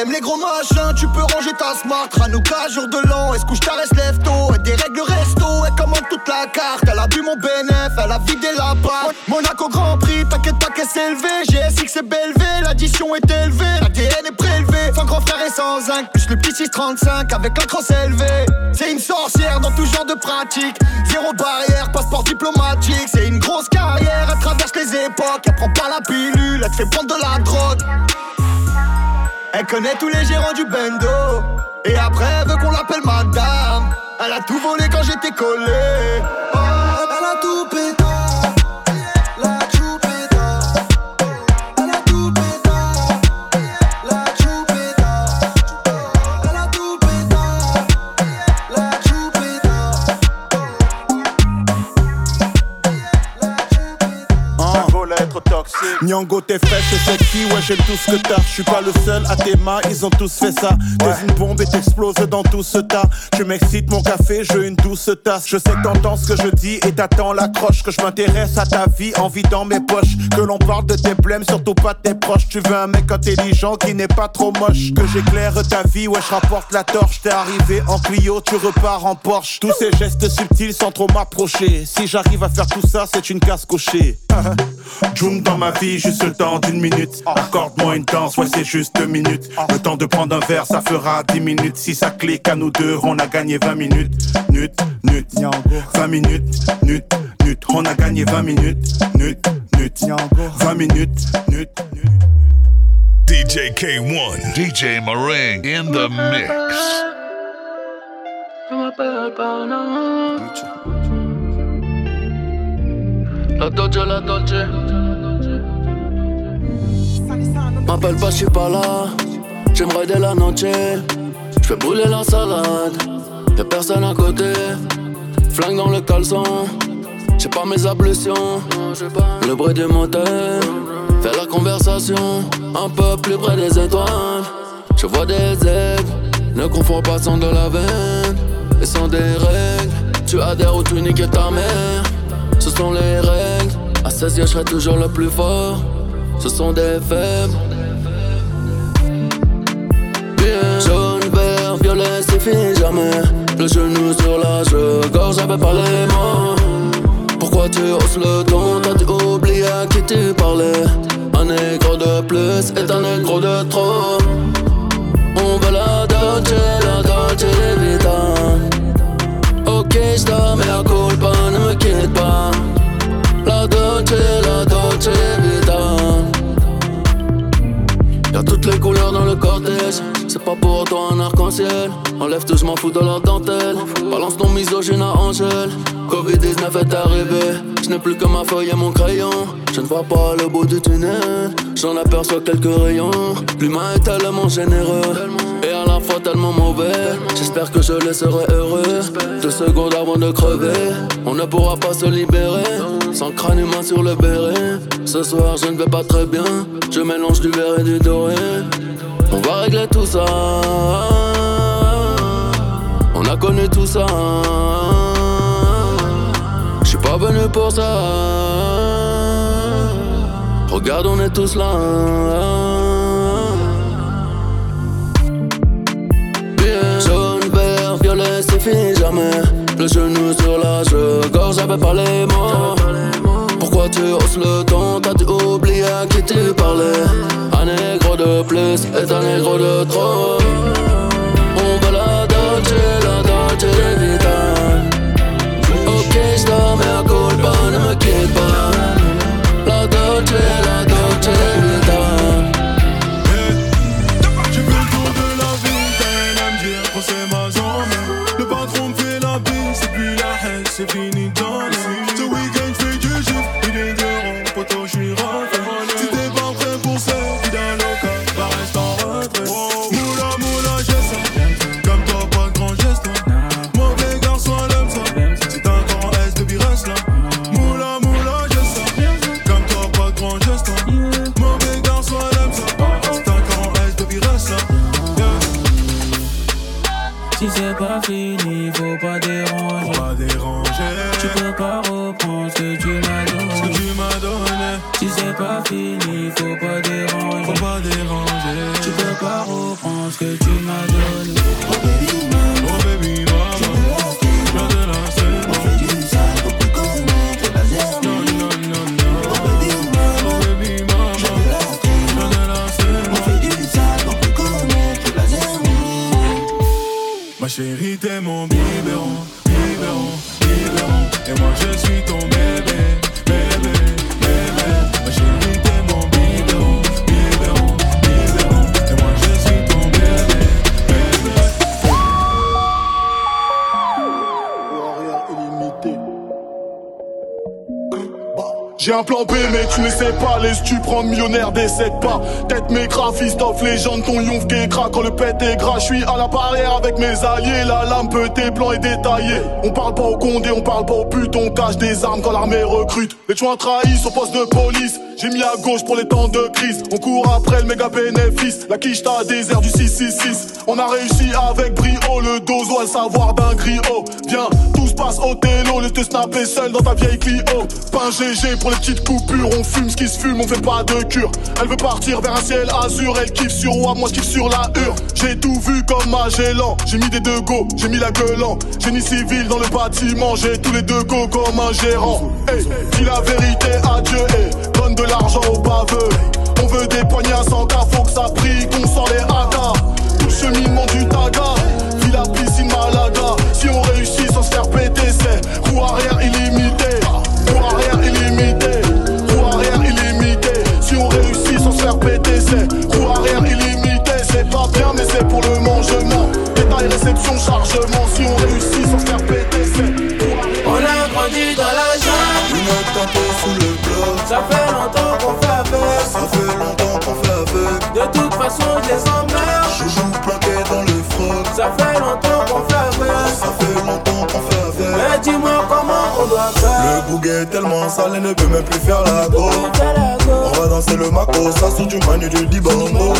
Speaker 38: Aime les gros machins, tu peux ranger ta smart. Ranouka, jour de l'an, elle se couche, t'arrêtes, lève tôt. Elle dérègle le resto, elle commande toute la carte. Elle a bu mon BNF, elle a vidé la barre. Monaco Grand Prix, t'inquiète pas qu'elle s'est élevée. GSX c'est BLV, l'addition est élevée. L'ADN est prélevé, sans grand frère et sans zinc. Plus le petit 635 avec la crosse élevée. C'est une sorcière dans tout genre de pratique. Zéro barrière, passeport diplomatique. C'est une grosse carrière, elle traverse les époques. Elle prend pas la pilule, elle te fait prendre de la drogue. Elle connaît tous les gérants du bendo. Et après, elle veut qu'on l'appelle madame. Elle a tout volé quand j'étais collé. Oh, elle a tout pété.
Speaker 39: Nyango, tes fesses, c'est sexy, ouais, j'aime tout ce que t'as. Je suis pas le seul à tes mains, ils ont tous fait ça. T'es une bombe et t'exploses dans tout ce tas. Tu m'excites, mon café, je une douce tasse. Je sais que t'entends ce que je dis et t'attends l'accroche. Que je m'intéresse à ta vie, envie dans mes poches. Que l'on parle de tes blèmes, surtout pas de tes proches. Tu veux un mec intelligent qui n'est pas trop moche. Que j'éclaire ta vie, ouais, je rapporte la torche. T'es arrivé en Clio, tu repars en Porsche. Tous ces gestes subtils sans trop m'approcher. Si j'arrive à faire tout ça, c'est une casse cochée. June dans ma vie,
Speaker 40: juste le temps d'une minute. Accorde-moi une danse, ouais, c'est juste deux minutes. Le temps de prendre un verre, ça fera dix minutes. Si ça clique à nous deux, on a gagné 20 minutes. Nut, nut, 20 minutes, nut, nut. On a gagné 20 minutes, nut, nut, 20 minutes, nut, nut.
Speaker 2: DJ K1. DJ Meringue in the mix.
Speaker 41: La Dolce, la Dolce. M'appelle pas, j'suis pas là. J'aimerais de la noche. J'fais brûler la salade. Y'a personne à côté. Flingue dans le caleçon. J'ai pas mes ablutions. Le bruit du moteur. Fais la conversation. Un peu plus près des étoiles. Je vois des aigles. Ne confonds pas sans de la veine. Et sans des règles. Tu adhères ou tu niques ta mère. Ce sont les règles. À 16 ans, je serai toujours le plus fort. Ce sont des faibles. Bien. Jaune, vert, violet, c'est fini jamais. Le genou sur la je gorge avec pas les mots. Pourquoi tu hausses le ton? T'as-tu oublié à qui tu parlais Un négro de plus est un négro de trop. On veut la Dolce, la Dolce Vita. Ok, j'dors, mais à culpa, ne me quitte pas. Toutes les couleurs dans le cortège. C'est pas pour toi un arc-en-ciel. Enlève tout, je m'en fous de la dentelle. Balance ton misogyne à Angèle. Covid-19 est arrivé. Je n'ai plus que ma feuille et mon crayon. Je ne vois pas le bout du tunnel. J'en aperçois quelques rayons. L'humain est tellement généreux. Et à la fois tellement mauvais. J'espère que je laisserai heureux. Deux secondes avant de crever. On ne pourra pas se libérer. Sans crâne humain sur le béret. Ce soir, je ne vais pas très bien. Je mélange du vert et du doré. On va régler tout ça. On a connu tout ça. Je suis pas venu pour ça. Regarde, on est tous là. Bien. Jaune, vert, violet, c'est fini jamais. Le genou sur la gorge, j'avais pas les mots. Tu hausses le ton T'as-tu oublié à qui tu parlais Un négro de plus est un négro de trop. On veut la la Dolce Vita. Ok, j'dors, mais à culpa, ne me quitte pas. La Dolce, la Dolce Vita.
Speaker 24: J'ai fait pas
Speaker 8: fini, faut pas déranger.
Speaker 24: Pas déranger.
Speaker 8: Tu peux pas reprendre ce que tu m'as donné.
Speaker 24: Ce que tu m'as donné.
Speaker 8: Si c'est pas fini, faut pas déranger.
Speaker 24: Faut pas déranger.
Speaker 8: Tu peux pas reprendre ce que tu
Speaker 24: chérie, t'es
Speaker 3: plan B mais tu ne sais pas Les tu prends millionnaire décède pas. Tête mes graphistes off légende Ton yonf craque quand le pète est gras Je suis à la barrière avec mes alliés. La lame peut tes plans est détaillée. On parle pas au condé, on parle pas au pute On cache des armes quand l'armée recrute. Les joints trahissent au poste de police. J'ai mis à gauche pour les temps de crise. On court après le méga bénéfice. La quiche t'a désert du 666 On a réussi avec brio Le dos doit le savoir d'un griot. Viens, tout se passe au télo. Le te snapper seul dans ta vieille Clio. Pas un GG pour les petites coupures. On fume ce qui se fume, on fait pas de cure. Elle veut partir vers un ciel azur, elle kiffe sur roi, moi je kiffe sur la hure. J'ai tout vu comme Magellan, j'ai mis des deux go, j'ai mis la gueule en. Génie civil dans le bâtiment, j'ai tous les deux go comme un gérant. Hey, dis la vérité à Dieu, donne de l'argent aux baveux. On veut des poignards sans cas, faut que ça prie, qu'on sort les hagas. Tout le cheminement du taga, la piscine Malaga. Si on réussit sans se faire péter, c'est roue arrière illimité. Réception, chargement. Si on réussit sans se faire péter, c'est.
Speaker 8: On a grandi dans la jungle.
Speaker 29: Une autre sous le bloc.
Speaker 8: Ça fait longtemps qu'on fait avec.
Speaker 29: Ça fait longtemps qu'on fait avec.
Speaker 8: De toute façon, je les emmerde.
Speaker 29: Chouchou planqué dans le froc.
Speaker 8: Ça fait longtemps qu'on fait avec.
Speaker 29: Ça fait longtemps qu'on fait avec.
Speaker 8: Mais dis-moi comment on doit faire.
Speaker 29: Le bouguet est tellement sale, et ne peut même plus faire la go. On va danser le mako, ça sort du manu du Dibambo.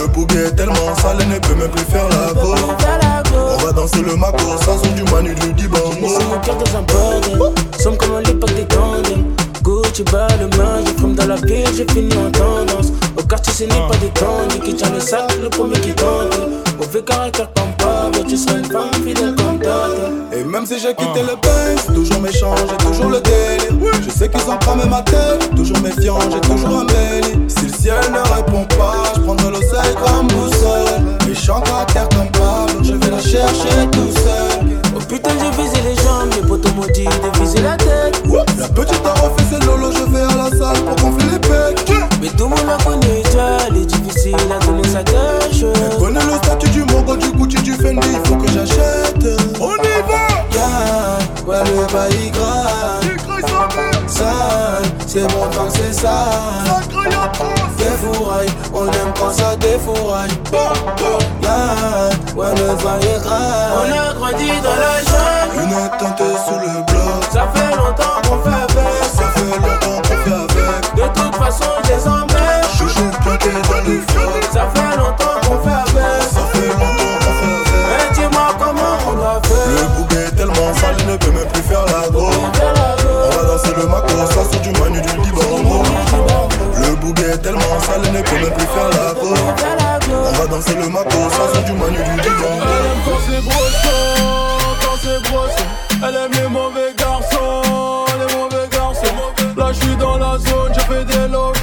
Speaker 29: Le bouguet est tellement sale, et ne peut même plus faire la go. On va danser le mako, ça sort du manu du.
Speaker 8: C'est mon cœur dans un bordel. Somme comme à l'époque des tandems. Gucci bas le main, je fume dans la ville, j'ai fini en tendance. Au quartier, ce n'est pas des tendres qui tient le sac, le premier qui tente. Mauvais caractère palpable, tu seras une femme fidèle comme
Speaker 29: même si j'ai quitté le bain, toujours méchant, j'ai toujours le délire. Je sais qu'ils ont cramé ma tête, toujours méfiant, j'ai toujours un béli. Si le ciel ne répond pas, je prendrai l'océan comme boussole. Méchant caractère comme Pablo, je vais la chercher tout seul.
Speaker 8: Oh putain, j'ai visé les jambes, les potos maudits, de viser la tête.
Speaker 29: La petite a refait ses lolo, je vais à la salle pour gonfler les pecs.
Speaker 8: Mais tout le monde la connaît déjà, est difficile à donner sa cache.
Speaker 29: Elle connaît le statut du Mogo, du Gucci, du Fendi, il faut que j'achète. On y va!
Speaker 8: Yeah, ouais, le bail grave. Sale, c'est tant que c'est sale. Défouraille, on aime quand ça défouraille. Yeah, ouais, le bail est grave. On a grandi dans la jungle.
Speaker 29: Une attente sous le bloc.
Speaker 8: Ça fait longtemps qu'on fait avec.
Speaker 29: Ça fait longtemps qu'on fait avec.
Speaker 8: De toute façon, je les emmène.
Speaker 29: Chouchou planté dans le froc.
Speaker 8: Ça fait longtemps qu'on fait avec.
Speaker 29: Ça fait longtemps qu'on fait avec.
Speaker 8: Mais dis-moi comment on doit faire.
Speaker 29: Le bouquet est tellement sale, il ne peut même plus faire la go. On va danser le mako, ça sort du manu du Dibambo. Le bouquet est tellement sale, il ne peut même plus faire la go. On va danser le mako, ça sort du manu du Dibambo.
Speaker 42: Elle aime quand c'est brossant, quand c'est brossant. Elle aime les mauvais garçons, les mauvais garçons. Là je suis dans la zone, je fais des lots, je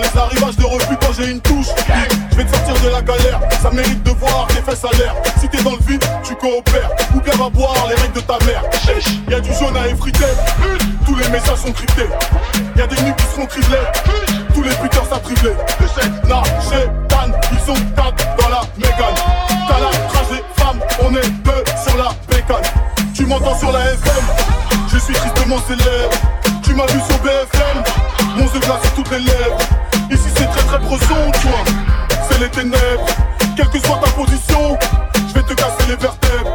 Speaker 42: les
Speaker 3: arrivages de refus quand j'ai une touche. Je vais te sortir de la galère, ça mérite de voir tes fesses à l'air. Si t'es dans le vide, tu coopères. Ou bien va boire les règles de ta mère. Y'a du jaune à effriter, tous les messages sont cryptés. Y'a des nuits qui seront criblées, tous les buteurs s'attriblés. Na, Dan, ils sont quatre dans la mégane. T'as la trace des femmes, on est deux sur la bécane. Tu m'entends sur la FM, je suis tristement célèbre. Tu m'as vu sur BFM, mon se glace sur toutes les lèvres. Ici c'est très très brosson, toi, c'est les ténèbres. Quelle que soit ta position, je vais te casser les vertèbres.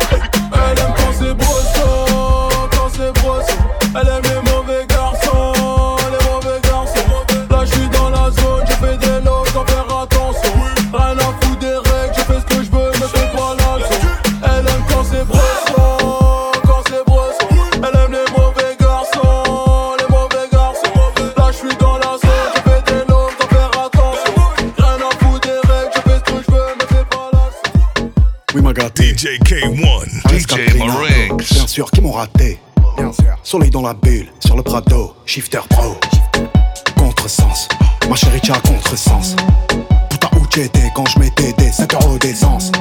Speaker 29: Sûr, qui m'ont raté. Sûr. Soleil dans la bulle, sur le Prado, shifter pro. Contresens, ma chérie, tu as contresens. Putain, où tu étais quand je mettais des 5 euros d'essence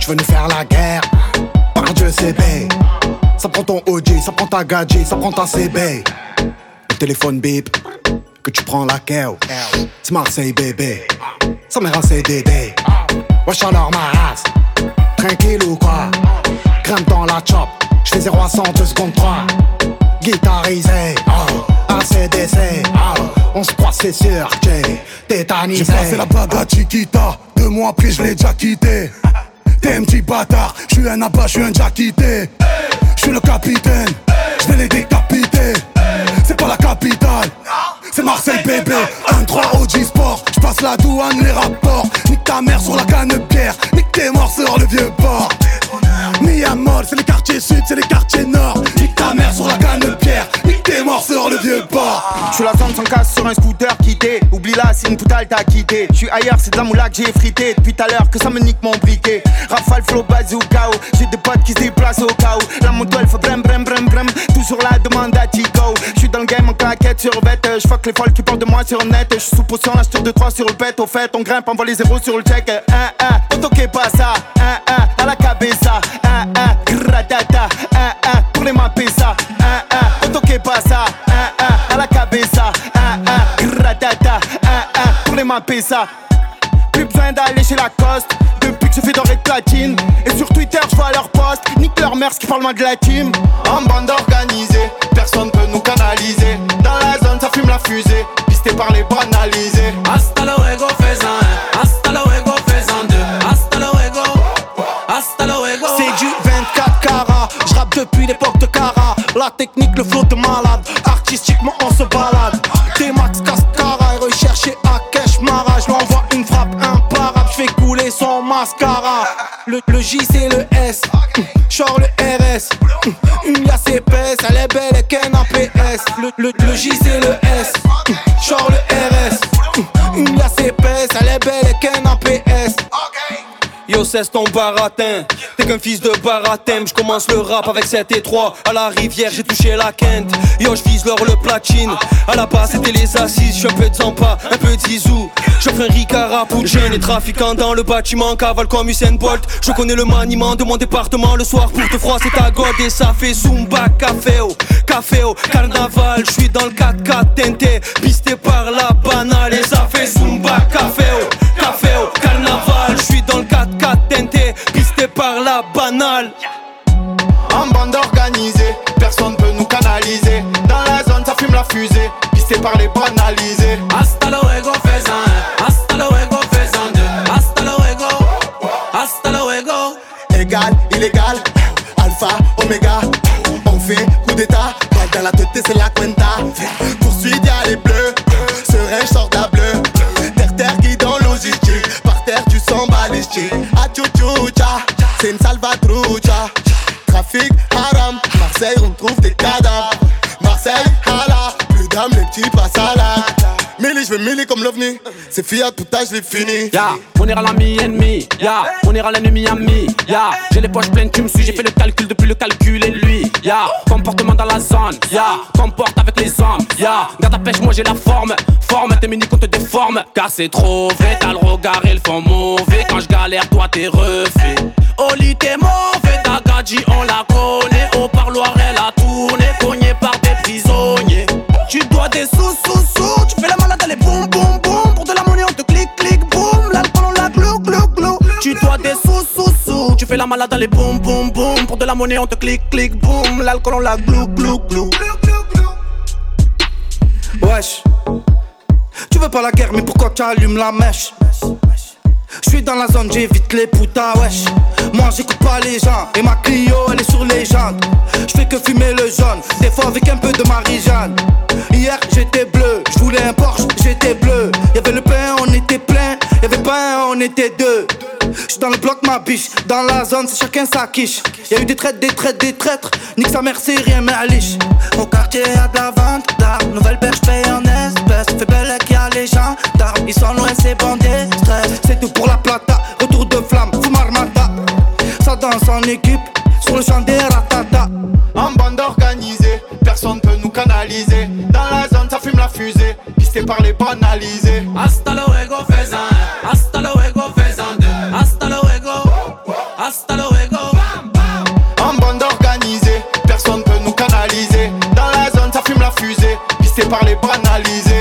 Speaker 29: Tu veux nous faire la guerre? Par Dieu, CB. Ça prend ton OG, ça prend ta gadget, ça prend ta CB. Le téléphone bip, que tu prends la keo. C'est Marseille, bébé. Ça m'a rassé Dédé. Wesh alors ma race. Tranquille ou quoi? Crème dans la chop. J'fais 0 à 100, 2 secondes 3. Guitarisé, oh. ACDC, oh. On se croit, c'est sûr, j'ai tétanisé.
Speaker 3: J'ai passé la bague à Chiquita, deux mois après je l'ai déjà quitté.
Speaker 43: T'es un petit bâtard, je suis un abat, je suis un jackité. Je suis le capitaine, je vais les décapiter. C'est pas la capitale, c'est Marseille bébé. 1-3 OG Sport, je passe la douane, les rapports. Nique ta mère sur la canne pierre, nique tes morts sur le vieux port. Miamol, c'est les quartiers sud, c'est les quartiers nord. Nique ta mère sur la canne pierre, nique tes morts sur le vieux port.
Speaker 44: Je suis la zone sans casse sur un scooter quitté. Oublie là, c'est une poutale t'as quitté. Je suis ailleurs, c'est de la moula que j'ai frité. Depuis tout à l'heure que ça me nique mon briquet. Rafale, flow, bazooka. J'ai des potes qui se déplacent au où. La moto elle fait brem brem brem brem. Toujours la demande à Tico. Je suis dans le game en claquette sur bête. Je fuck les folles qui parlent de moi sur net. Je suis sous potion, la de 3 sur le pet. Au fait, on grimpe, on voit les zéros sur le check. Auto qui pas ça. Un, un, à la cabeza. Un, un, gratata. Un, un, pour les mapper ça. Un, un, auto qui pas ça. Un, un, à la cabeza. Un, un, gratata. Un, un, pour les mapper ça. Plus besoin d'aller chez Lacoste Depuis que je fais doré de platine Et sur Twitter je vois leur post Nique leur mère qui parle moins de la team En bande organisée Personne peut nous canaliser Dans la zone ça fume la fusée Pisté par les banalisés
Speaker 45: Hasta luego, fais
Speaker 43: Technique, le flow de malade, artistiquement on se balade. T-Max Cascara et recherché à Cash Mara. Je envoie une frappe imparable, je fais couler son mascara. Le, le J c'est le S, genre le RS. Une liasse épaisse, elle est belle et qu'un APS. Le, le, le J c'est le S, genre le RS.
Speaker 46: Yo, cesse ton baratin. T'es qu'un fils de baratin. Je commence le rap avec 7 et 3. À la rivière, j'ai touché la quinte. Yo, je vise l'or le platine. À la base, c'était les assises. J'suis un peu de Zampa, un peu de Zizou. J'offre un Ricard pour jeunes et trafiquants dans le bâtiment. Cavale comme Usain Bolt. Je connais le maniement de mon département. Le soir, pour te froid, c'est ta god et ça fait Zumba, café au café au carnaval. Je suis dans le 4x4 tenté, pisté par la banale. Et ça fait Zumba, café
Speaker 44: En bande organisée Personne peut nous canaliser Dans la zone ça fume la fusée Pisté par les banalisés
Speaker 45: Hasta luego, fais un Hasta luego, fais un deux Hasta luego, hasta luego
Speaker 43: Égal, illégal, alpha, oméga. On fait coup d'état, balle dans la tête, c'est la cuenta. Poursuite, y'a les bleus, serein, sort la bleue. Terre, terre, qui dans logistique. Par terre, tu sens balistique. C'est une salvatrucha. Trafic, haram, Marseille, on trouve des cadavres. Marseille, hala, plus d'âme, les petits passent à la. Millie, je vais millie comme l'ovni. C'est Fiat, tout âge, l'ai fini.
Speaker 32: Ya, on ira l'ami ennemi, ya, on ira l'ennemi ami, ya. J'ai les poches pleines, tu me suis, j'ai fait le calcul depuis le calcul et lui, ya. Comportement dans la zone, ya. Comporte avec ya. Garde ta pêche, moi j'ai la forme, forme tes mini qu'on te déforme. Car c'est trop vrai, t'as le regard et le fond mauvais. Quand je galère, toi t'es refait. Lit t'es mauvais, ta gadji on la connaît. Au parloir elle a tourné, cogné par des prisonniers. Tu dois des sous, sous, sous, tu fais la malade, allez boum, boum, boum. Pour de la monnaie, on te clique, clique, boum. L'alcool, on la glou, glou, glou. Tu dois des sous, sous, sous, tu fais la malade, allez boum, boum, boum. Pour de la monnaie, on te clique, clique, boum. L'alcool, on la glou, glou, glou.
Speaker 43: Tu veux pas la guerre, mais pourquoi tu allumes la mèche? Je suis dans la zone, j'évite les putas, wesh. Moi j'écoute pas les gens, et ma Clio elle est sur les jantes. Je fais que fumer le jaune, des fois avec un peu de Marie-Jeanne. Hier j'étais bleu, je voulais un Porsche, j'étais bleu. Y'avait le pain, on était plein, y'avait pas un, on était deux. J'suis dans le bloc, ma biche, dans la zone, c'est chacun sa quiche. Y'a eu des traites, des traites, des traîtres, nique sa mère, c'est rien, mais à liche. Au quartier y'a de la vente d'armes, nouvelle perche paye en espèces. Fait belle qu'il y a les gens d'armes, ils sont loin, c'est bandés, stress. C'est tout pour la plata, retour de flamme, fume armada. Ça danse en équipe, sur le champ des ratata.
Speaker 44: En bande organisée Personne peut nous canaliser Dans la zone ça fume la fusée Pisté par les banalisés
Speaker 45: Hasta luego,
Speaker 32: Hasta luego. Bam, bam. En bande organisée, personne peut nous canaliser. Dans la zone, ça fume la fusée. Pissé par les banalisés.